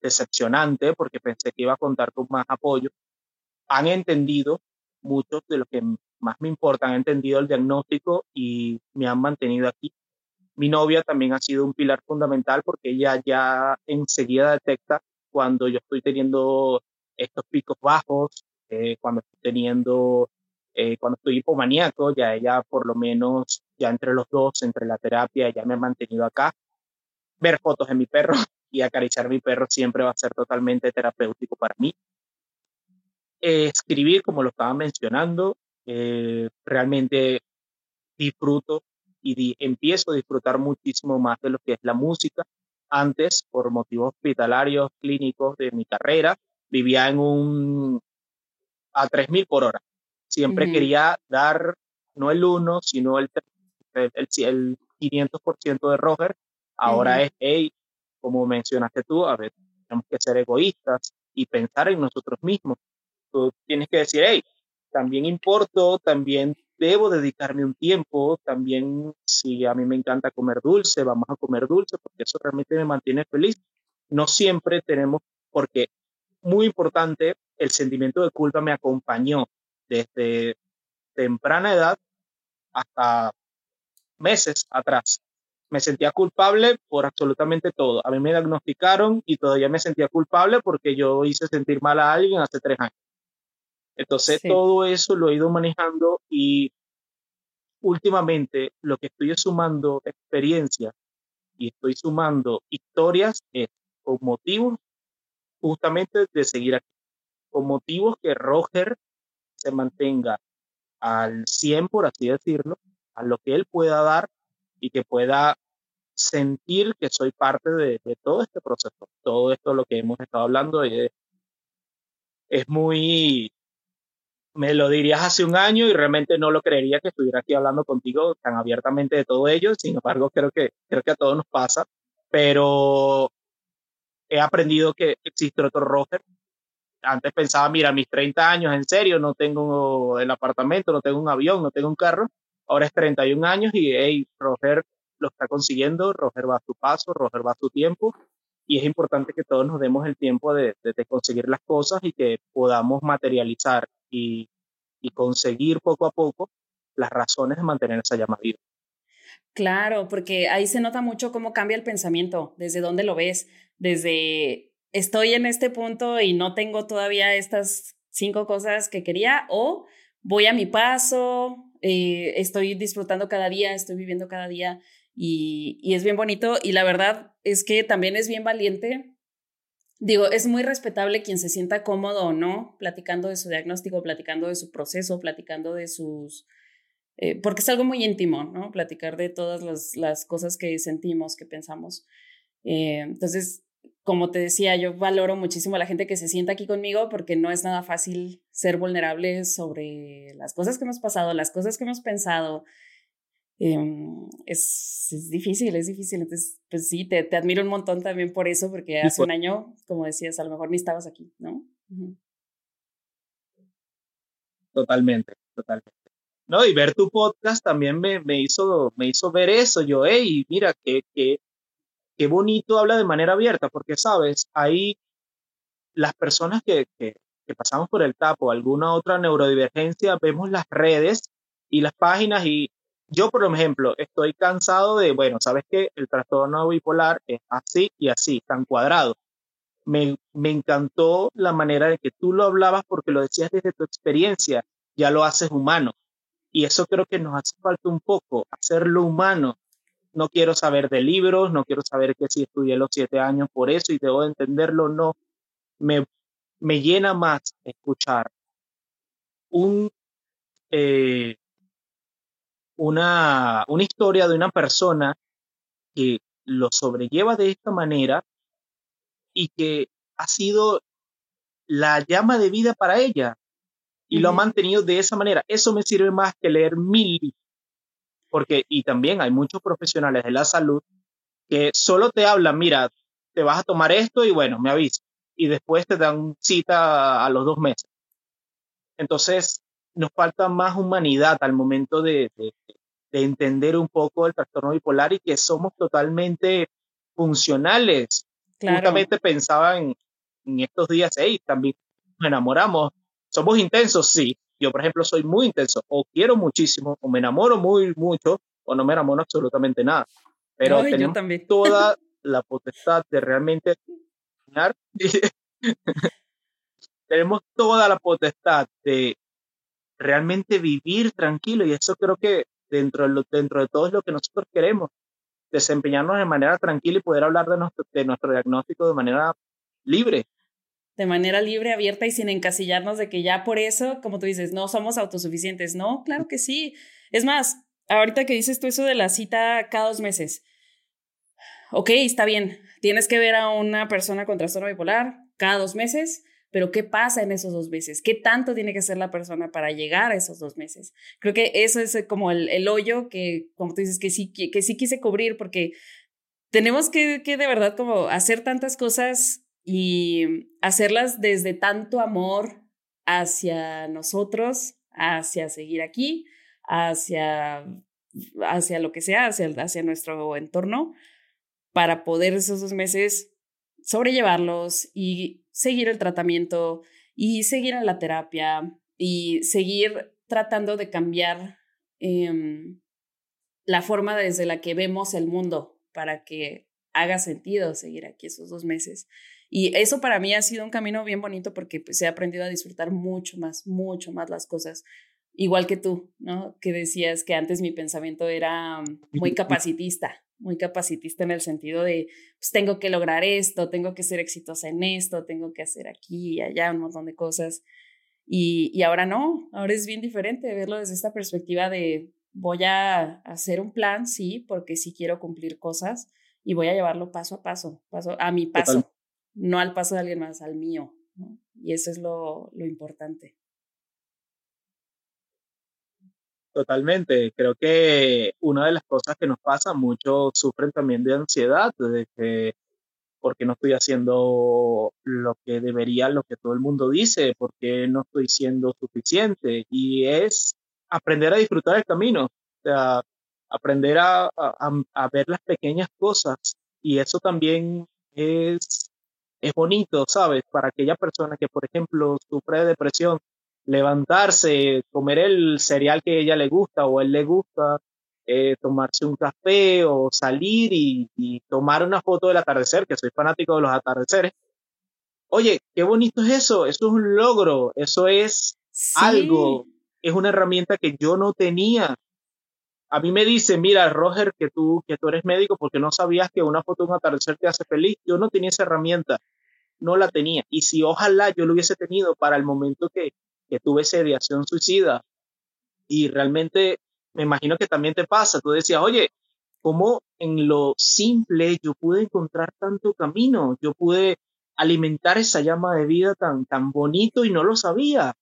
decepcionante porque pensé que iba a contar con más apoyo. Han entendido, muchos de los que más me importan, han entendido el diagnóstico y me han mantenido aquí. Mi novia también ha sido un pilar fundamental porque ella ya enseguida detecta cuando yo estoy teniendo estos picos bajos, eh, cuando estoy teniendo, eh, cuando estoy hipomaníaco, ya ella por lo menos, ya entre los dos, entre la terapia, ya me ha mantenido acá. Ver fotos de mi perro y acariciar a mi perro siempre va a ser totalmente terapéutico para mí. escribir, como lo estaba mencionando, eh, realmente disfruto y empiezo a disfrutar muchísimo más de lo que es la música. Antes, por motivos hospitalarios, clínicos de mi carrera, vivía en un a 3000 por hora. Siempre quería dar no el 1, sino el, el, el 500% de Roger. Ahora es, hey, como mencionaste tú, a ver, tenemos que ser egoístas y pensar en nosotros mismos. Tú tienes que decir, hey, también importo, también debo dedicarme un tiempo, también si a mí me encanta comer dulce, vamos a comer dulce, porque eso realmente me mantiene feliz. No siempre tenemos, porque muy importante, el sentimiento de culpa me acompañó desde temprana edad hasta meses atrás. Me sentía culpable por absolutamente todo. A mí me diagnosticaron y todavía me sentía culpable porque yo hice sentir mal a alguien hace tres años. Entonces todo eso lo he ido manejando y últimamente lo que estoy sumando experiencia y estoy sumando historias es con motivos justamente de seguir aquí, con motivos que Roger se mantenga al 100, por así decirlo, a lo que él pueda dar y que pueda sentir que soy parte de, todo este proceso. Todo esto lo que hemos estado hablando es, es muy, me lo dirías hace un año y realmente no lo creería que estuviera aquí hablando contigo tan abiertamente de todo ello. Sin embargo, creo que, creo que a todos nos pasa. Pero he aprendido que existe otro Roger. Antes pensaba, mira, mis 30 años, en serio, no tengo el apartamento, no tengo un avión, no tengo un carro. Ahora es 31 años y, hey, Roger lo está consiguiendo, Roger va a su paso, Roger va a su tiempo. Y es importante que todos nos demos el tiempo de, de, conseguir las cosas y que podamos materializar y, conseguir poco a poco las razones de mantener esa llama viva. Claro, porque ahí se nota mucho cómo cambia el pensamiento, desde dónde lo ves, desde estoy en este punto y no tengo todavía estas cinco cosas que quería o voy a mi paso, eh, estoy disfrutando cada día, estoy viviendo cada día y es bien bonito y la verdad es que también es bien valiente. Digo, es muy respetable quien se sienta cómodo o no platicando de su diagnóstico, platicando de su proceso, platicando de sus eh, porque es algo muy íntimo, ¿no? Platicar de todas las, cosas que sentimos, que pensamos. Eh, entonces, como te decía, yo valoro muchísimo a la gente que se sienta aquí conmigo porque no es nada fácil ser vulnerable sobre las cosas que hemos pasado, las cosas que hemos pensado. Em, es, es, difícil, es difícil. Entonces, pues sí, te, te, admiro un montón también por eso, porque hace un año, como decías, a lo mejor ni estabas aquí, ¿no? Totalmente, totalmente. ¿no? Y ver tu podcast también me, me, hizo, me hizo ver eso. Yo, hey, mira, qué, qué, qué bonito habla de manera abierta, porque, ¿sabes? Ahí las personas que, que, que pasamos por el tapo, alguna otra neurodivergencia, vemos las redes y las páginas y yo, por ejemplo, estoy cansado de, bueno, ¿sabes qué? El trastorno bipolar es así y así, tan cuadrado. Me, me encantó la manera de que tú lo hablabas porque lo decías desde tu experiencia, ya lo haces humano. Y eso creo que nos hace falta un poco, hacerlo humano. No quiero saber de libros, no quiero saber que si estudié los siete años por eso y debo entenderlo, no. Me, me llena más escuchar un, eh, una, una historia de una persona que lo sobrelleva de esta manera y que ha sido la llama de vida para ella, y lo ha mantenido de esa manera. Eso me sirve más que leer mil Porque, y también hay muchos profesionales de la salud que solo te hablan, mira, te vas a tomar esto y bueno, me avisas. Y después te dan cita a los dos meses. Entonces, nos falta más humanidad al momento de, de, entender un poco el trastorno bipolar y que somos totalmente funcionales. Justamente pensaba en, en estos días, hey, también nos enamoramos. Somos intensos, sí. Yo, por ejemplo, soy muy intenso, o quiero muchísimo, o me enamoro muy mucho, o no me enamoro absolutamente nada. Pero tenemos toda la potestad de realmente tenemos toda la potestad de realmente vivir tranquilo y eso creo que dentro de, dentro de todo es lo que nosotros queremos, desempeñarnos de manera tranquila y poder hablar de nuestro, de nuestro diagnóstico de manera libre. De manera libre, abierta y sin encasillarnos de que ya por eso, como tú dices, no somos autosuficientes. No, claro que sí. Es más, ahorita que dices tú eso de la cita cada dos meses, ok, está bien, tienes que ver a una persona con trastorno bipolar cada dos meses, pero ¿qué pasa en esos dos meses? ¿Qué tanto tiene que ser la persona para llegar a esos dos meses? Creo que eso es como el, hoyo que, como tú dices, que sí, que, sí quise cubrir porque tenemos que, que de verdad como hacer tantas cosas y hacerlas desde tanto amor hacia nosotros, hacia seguir aquí, hacia, hacia lo que sea, hacia, hacia nuestro entorno, para poder esos dos meses sobrellevarlos y seguir el tratamiento y seguir en la terapia y seguir tratando de cambiar em, la forma desde la que vemos el mundo para que haga sentido seguir aquí esos dos meses. Y eso para mí ha sido un camino bien bonito porque pues, he aprendido a disfrutar mucho más, mucho más las cosas. Igual que tú, ¿no? Que decías que antes mi pensamiento era muy capacitista, muy capacitista en el sentido de, pues tengo que lograr esto, tengo que ser exitosa en esto, tengo que hacer aquí y allá un montón de cosas. Y, y ahora no, ahora es bien diferente verlo desde esta perspectiva de voy a hacer un plan, sí, porque sí quiero cumplir cosas y voy a llevarlo paso a paso, paso a mi paso, no al paso de alguien más, al mío. Y eso es lo, lo importante. Totalmente. Creo que una de las cosas que nos pasa, muchos sufren también de ansiedad, de que porque no estoy haciendo lo que debería, lo que todo el mundo dice, porque no estoy siendo suficiente. Y es aprender a disfrutar el camino, o sea, aprender a, ver las pequeñas cosas. Y eso también es, es bonito, ¿sabes? Para aquella persona que, por ejemplo, sufre de depresión, levantarse, comer el cereal que a ella le gusta o a él le gusta, eh, tomarse un café o salir y, tomar una foto del atardecer, que soy fanático de los atardeceres. Oye, qué bonito es eso, eso es un logro, eso es algo, es una herramienta que yo no tenía. A mí me dice, mira, Roger, que tú, que tú eres médico porque no sabías que una foto de un atardecer te hace feliz. Yo no tenía esa herramienta, no la tenía. Y si ojalá yo lo hubiese tenido para el momento que, que tuve ideación suicida y realmente me imagino que también te pasa, tú decías, oye, ¿cómo en lo simple yo pude encontrar tanto camino? Yo pude alimentar esa llama de vida tan, tan bonito y no lo sabía.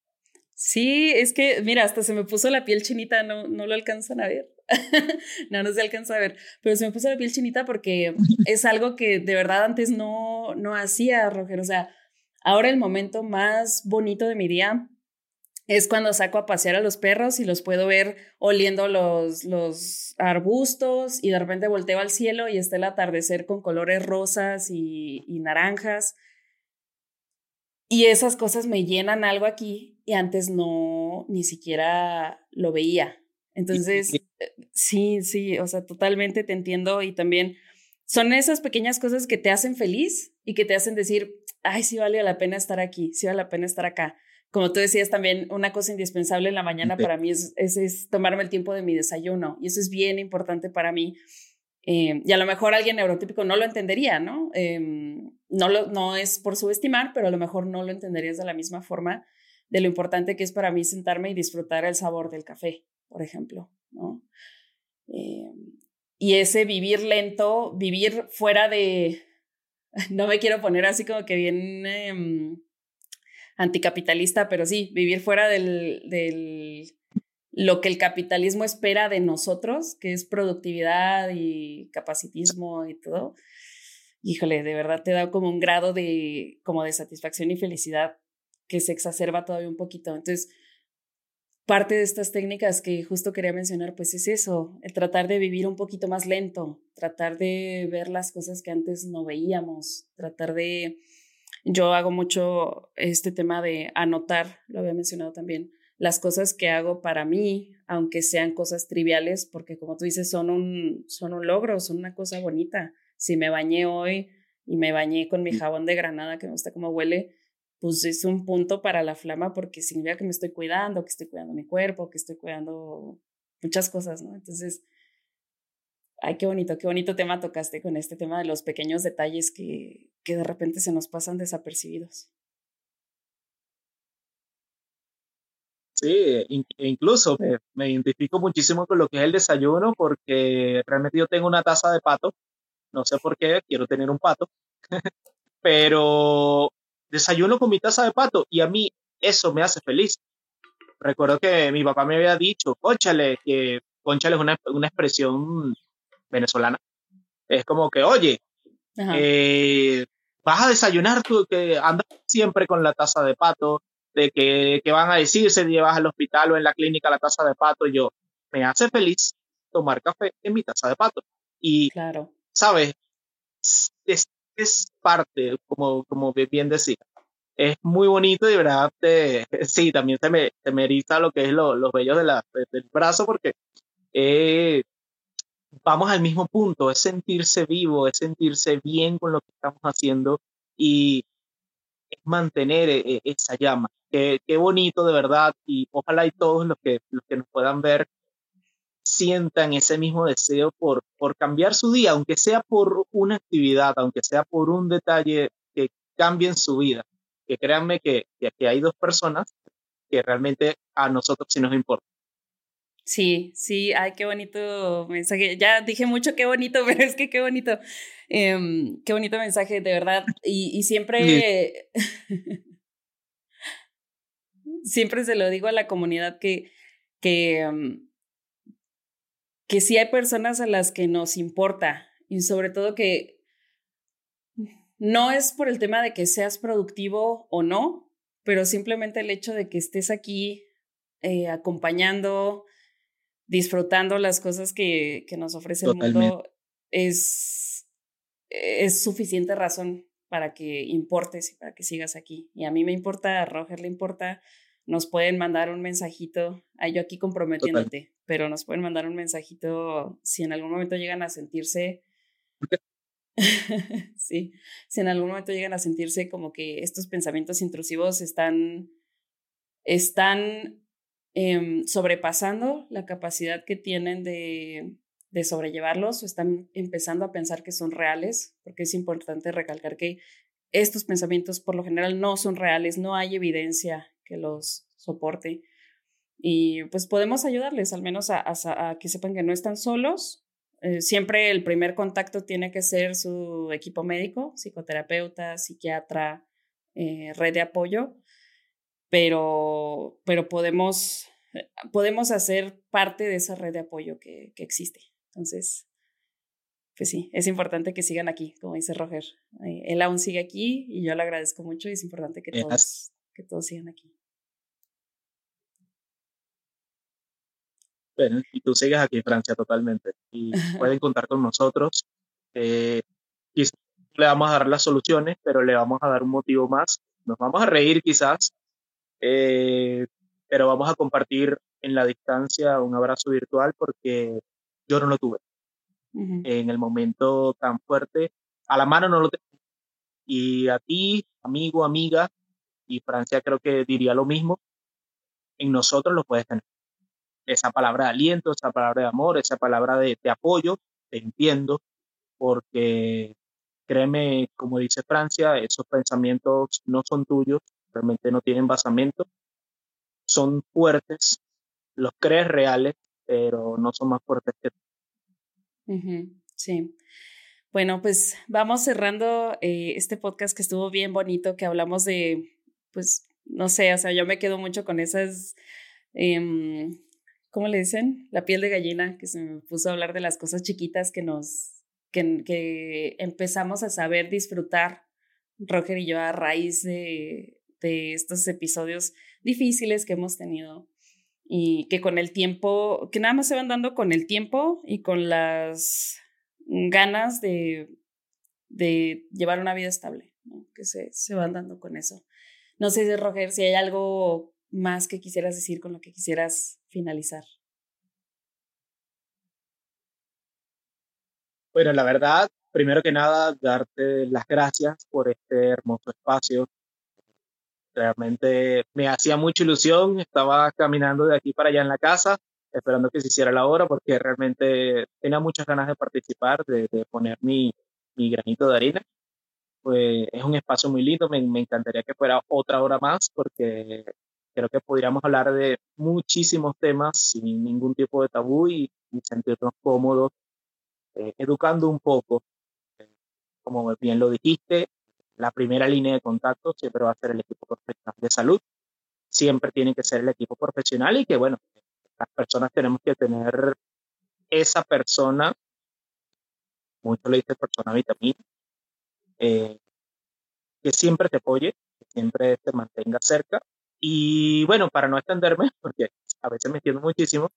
Sí, es que, mira, hasta se me puso la piel chinita, no, no lo alcanzan a ver. no, no se alcanza a ver, pero se me puso la piel chinita porque es algo que de verdad antes no, no hacía, Roger. O sea, ahora el momento más bonito de mi día es cuando saco a pasear a los perros y los puedo ver oliendo los, los arbustos y de repente volteo al cielo y está el atardecer con colores rosas y, naranjas. Y esas cosas me llenan algo aquí y antes no, ni siquiera lo veía. Entonces, sí, sí, o sea, totalmente te entiendo y también son esas pequeñas cosas que te hacen feliz y que te hacen decir, ay, sí vale la pena estar aquí, sí vale la pena estar acá como tú decías también, una cosa indispensable en la mañana para mí es, es, tomarme el tiempo de mi desayuno y eso es bien importante para mí. Eh, y a lo mejor alguien neurotípico no lo entendería, ¿no? Em, no, lo, no es por subestimar, pero a lo mejor no lo entenderías de la misma forma de lo importante que es para mí sentarme y disfrutar el sabor del café, por ejemplo, ¿no? Em, y ese vivir lento, vivir fuera de, no me quiero poner así como que bien em, anticapitalista, pero sí, vivir fuera del, del, lo que el capitalismo espera de nosotros, que es productividad y capacitismo y todo. Híjole, de verdad te da como un grado de, como de satisfacción y felicidad que se exacerba todavía un poquito. Entonces, parte de estas técnicas que justo quería mencionar, pues es eso, el tratar de vivir un poquito más lento, tratar de ver las cosas que antes no veíamos, tratar de, yo hago mucho este tema de anotar, lo había mencionado también, las cosas que hago para mí, aunque sean cosas triviales, porque como tú dices, son un, son un logro, son una cosa bonita. Si me bañé hoy y me bañé con mi mm. jabón de granada, que me gusta cómo huele, pues es un punto para la flama porque significa que me estoy cuidando, que estoy cuidando mi cuerpo, que estoy cuidando muchas cosas, ¿no? Entonces, ay, qué bonito, qué bonito tema tocaste con este tema de los pequeños detalles que, que de repente se nos pasan desapercibidos. Sí, e incluso me, me, identifico muchísimo con lo que es el desayuno porque realmente yo tengo una taza de pato, no sé por qué, quiero tener un pato, pero desayuno con mi taza de pato y a mí eso me hace feliz. Recuerdo que mi papá me había dicho, conchale, que conchale es una, una expresión venezolana. Es como que, oye, eh, vas a desayunar tú, que andas siempre con la taza de pato, de que, que, van a decir si llevas al hospital o en la clínica la taza de pato. yo, me hace feliz tomar café en mi taza de pato. Y, claro. ¿sabes? Es, es parte, como, como bien decía. Es muy bonito y verdad, sí, también se me, se me eriza lo que es lo, los vellos de la, del brazo porque eh, vamos al mismo punto, es sentirse vivo, es sentirse bien con lo que estamos haciendo y es mantener eh, esa llama. Qué, qué bonito de verdad y ojalá y todos los que, los que nos puedan ver sientan ese mismo deseo por, por cambiar su día, aunque sea por una actividad, aunque sea por un detalle que cambie en su vida. Que créanme que, que hay dos personas que realmente a nosotros sí nos importa. Sí, sí, ay, qué bonito mensaje. Ya dije mucho qué bonito, pero es que qué bonito, em, qué bonito mensaje, de verdad. Y, y siempre, siempre se lo digo a la comunidad que, que, em, que sí hay personas a las que nos importa y sobre todo que no es por el tema de que seas productivo o no, pero simplemente el hecho de que estés aquí eh, acompañando, disfrutando las cosas que, que nos ofrece el mundo es, es suficiente razón para que importes y para que sigas aquí. Y a mí me importa, a Roger le importa, nos pueden mandar un mensajito, ay, yo aquí comprometiéndote, pero nos pueden mandar un mensajito si en algún momento llegan a sentirse, sí, si en algún momento llegan a sentirse como que estos pensamientos intrusivos están, están em, sobrepasando la capacidad que tienen de, de sobrellevarlos están empezando a pensar que son reales, porque es importante recalcar que estos pensamientos por lo general no son reales, no hay evidencia que los soporte. Y pues podemos ayudarles al menos a, que sepan que no están solos. Eh, siempre el primer contacto tiene que ser su equipo médico, psicoterapeuta, psiquiatra, eh, red de apoyo, pero, pero podemos, eh, podemos hacer parte de esa red de apoyo que, que existe. Entonces, pues sí, es importante que sigan aquí, como dice Roger. él aún sigue aquí y yo le agradezco mucho y es importante que todos, que todos sigan aquí. y tú sigues aquí en Francia totalmente. Y pueden contar con nosotros. Eh, le vamos a dar las soluciones, pero le vamos a dar un motivo más. Nos vamos a reír quizás, eh, pero vamos a compartir en la distancia un abrazo virtual porque yo no lo tuve. En el momento tan fuerte, a la mano no lo tengo. Y a ti, amigo, amiga, y Francia creo que diría lo mismo, en nosotros lo puedes tener esa palabra de aliento, esa palabra de amor, esa palabra de, apoyo, te entiendo, porque créeme, como dice Francia, esos pensamientos no son tuyos, realmente no tienen basamento, son fuertes, los crees reales, pero no son más fuertes que tú. sí. Bueno, pues vamos cerrando eh, este podcast que estuvo bien bonito, que hablamos de, pues, no sé, o sea, yo me quedo mucho con esas em, ¿cómo le dicen? La piel de gallina, que se me puso a hablar de las cosas chiquitas que nos, que, que empezamos a saber disfrutar, Roger y yo, a raíz de, de estos episodios difíciles que hemos tenido. y que con el tiempo, que nada más se van dando con el tiempo y con las ganas de, de llevar una vida estable, que se, se van dando con eso. No sé, Roger, si hay algo más que quisieras decir con lo que quisieras finalizar. Bueno, la verdad, primero que nada, darte las gracias por este hermoso espacio. Realmente me hacía mucha ilusión, estaba caminando de aquí para allá en la casa, esperando que se hiciera la hora, porque realmente tenía muchas ganas de participar, de, poner mi, mi, granito de arena. Pues es un espacio muy lindo, me, me encantaría que fuera otra hora más, porque creo que podríamos hablar de muchísimos temas sin ningún tipo de tabú y, y sentirnos cómodos eh, educando un poco. Eh, como bien lo dijiste, la primera línea de contacto siempre va a ser el equipo profesional de salud. Siempre tiene que ser el equipo profesional y que, bueno, las personas tenemos que tener esa persona, mucho le dice persona vitamina, eh, que siempre te apoye, que siempre te mantenga cerca. Y bueno, para no extenderme, porque a veces me entiendo muchísimo,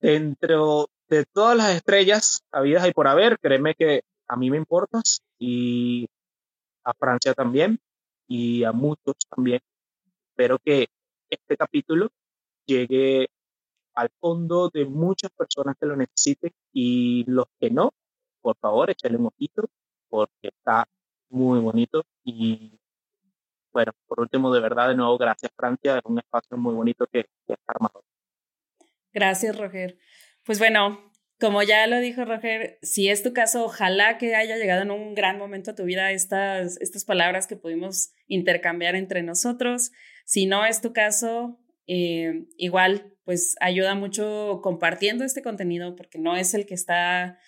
dentro de todas las estrellas habidas y por haber, créeme que a mí me importas y a Francia también y a muchos también. Espero que este capítulo llegue al fondo de muchas personas que lo necesiten y los que no, por favor, échale un ojito porque está muy bonito y bueno, por último, de verdad, de nuevo, gracias Francia, es un espacio muy bonito que, que está armado. Gracias, Roger. Pues bueno, como ya lo dijo Roger, si es tu caso, ojalá que haya llegado en un gran momento a tu vida estas, estas palabras que pudimos intercambiar entre nosotros. Si no es tu caso, eh, igual, pues ayuda mucho compartiendo este contenido porque no es el que está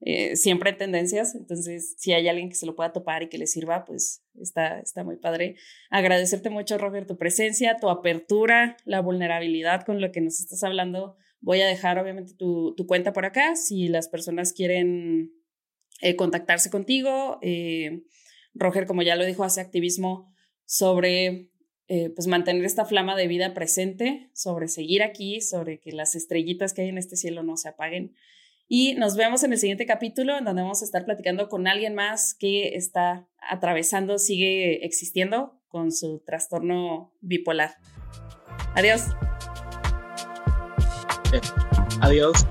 eh, siempre en tendencias. Entonces, si hay alguien que se lo pueda topar y que le sirva, pues está, está muy padre. Agradecerte mucho, Roger, tu presencia, tu apertura, la vulnerabilidad con lo que nos estás hablando Voy a dejar obviamente tu, cuenta por acá si las personas quieren eh, contactarse contigo. Eh, Roger, como ya lo dijo, hace activismo sobre eh, pues mantener esta flama de vida presente, sobre seguir aquí, sobre que las estrellitas que hay en este cielo no se apaguen. Y nos vemos en el siguiente capítulo, en donde vamos a estar platicando con alguien más que está atravesando, sigue existiendo con su trastorno bipolar. Adiós. Adiós.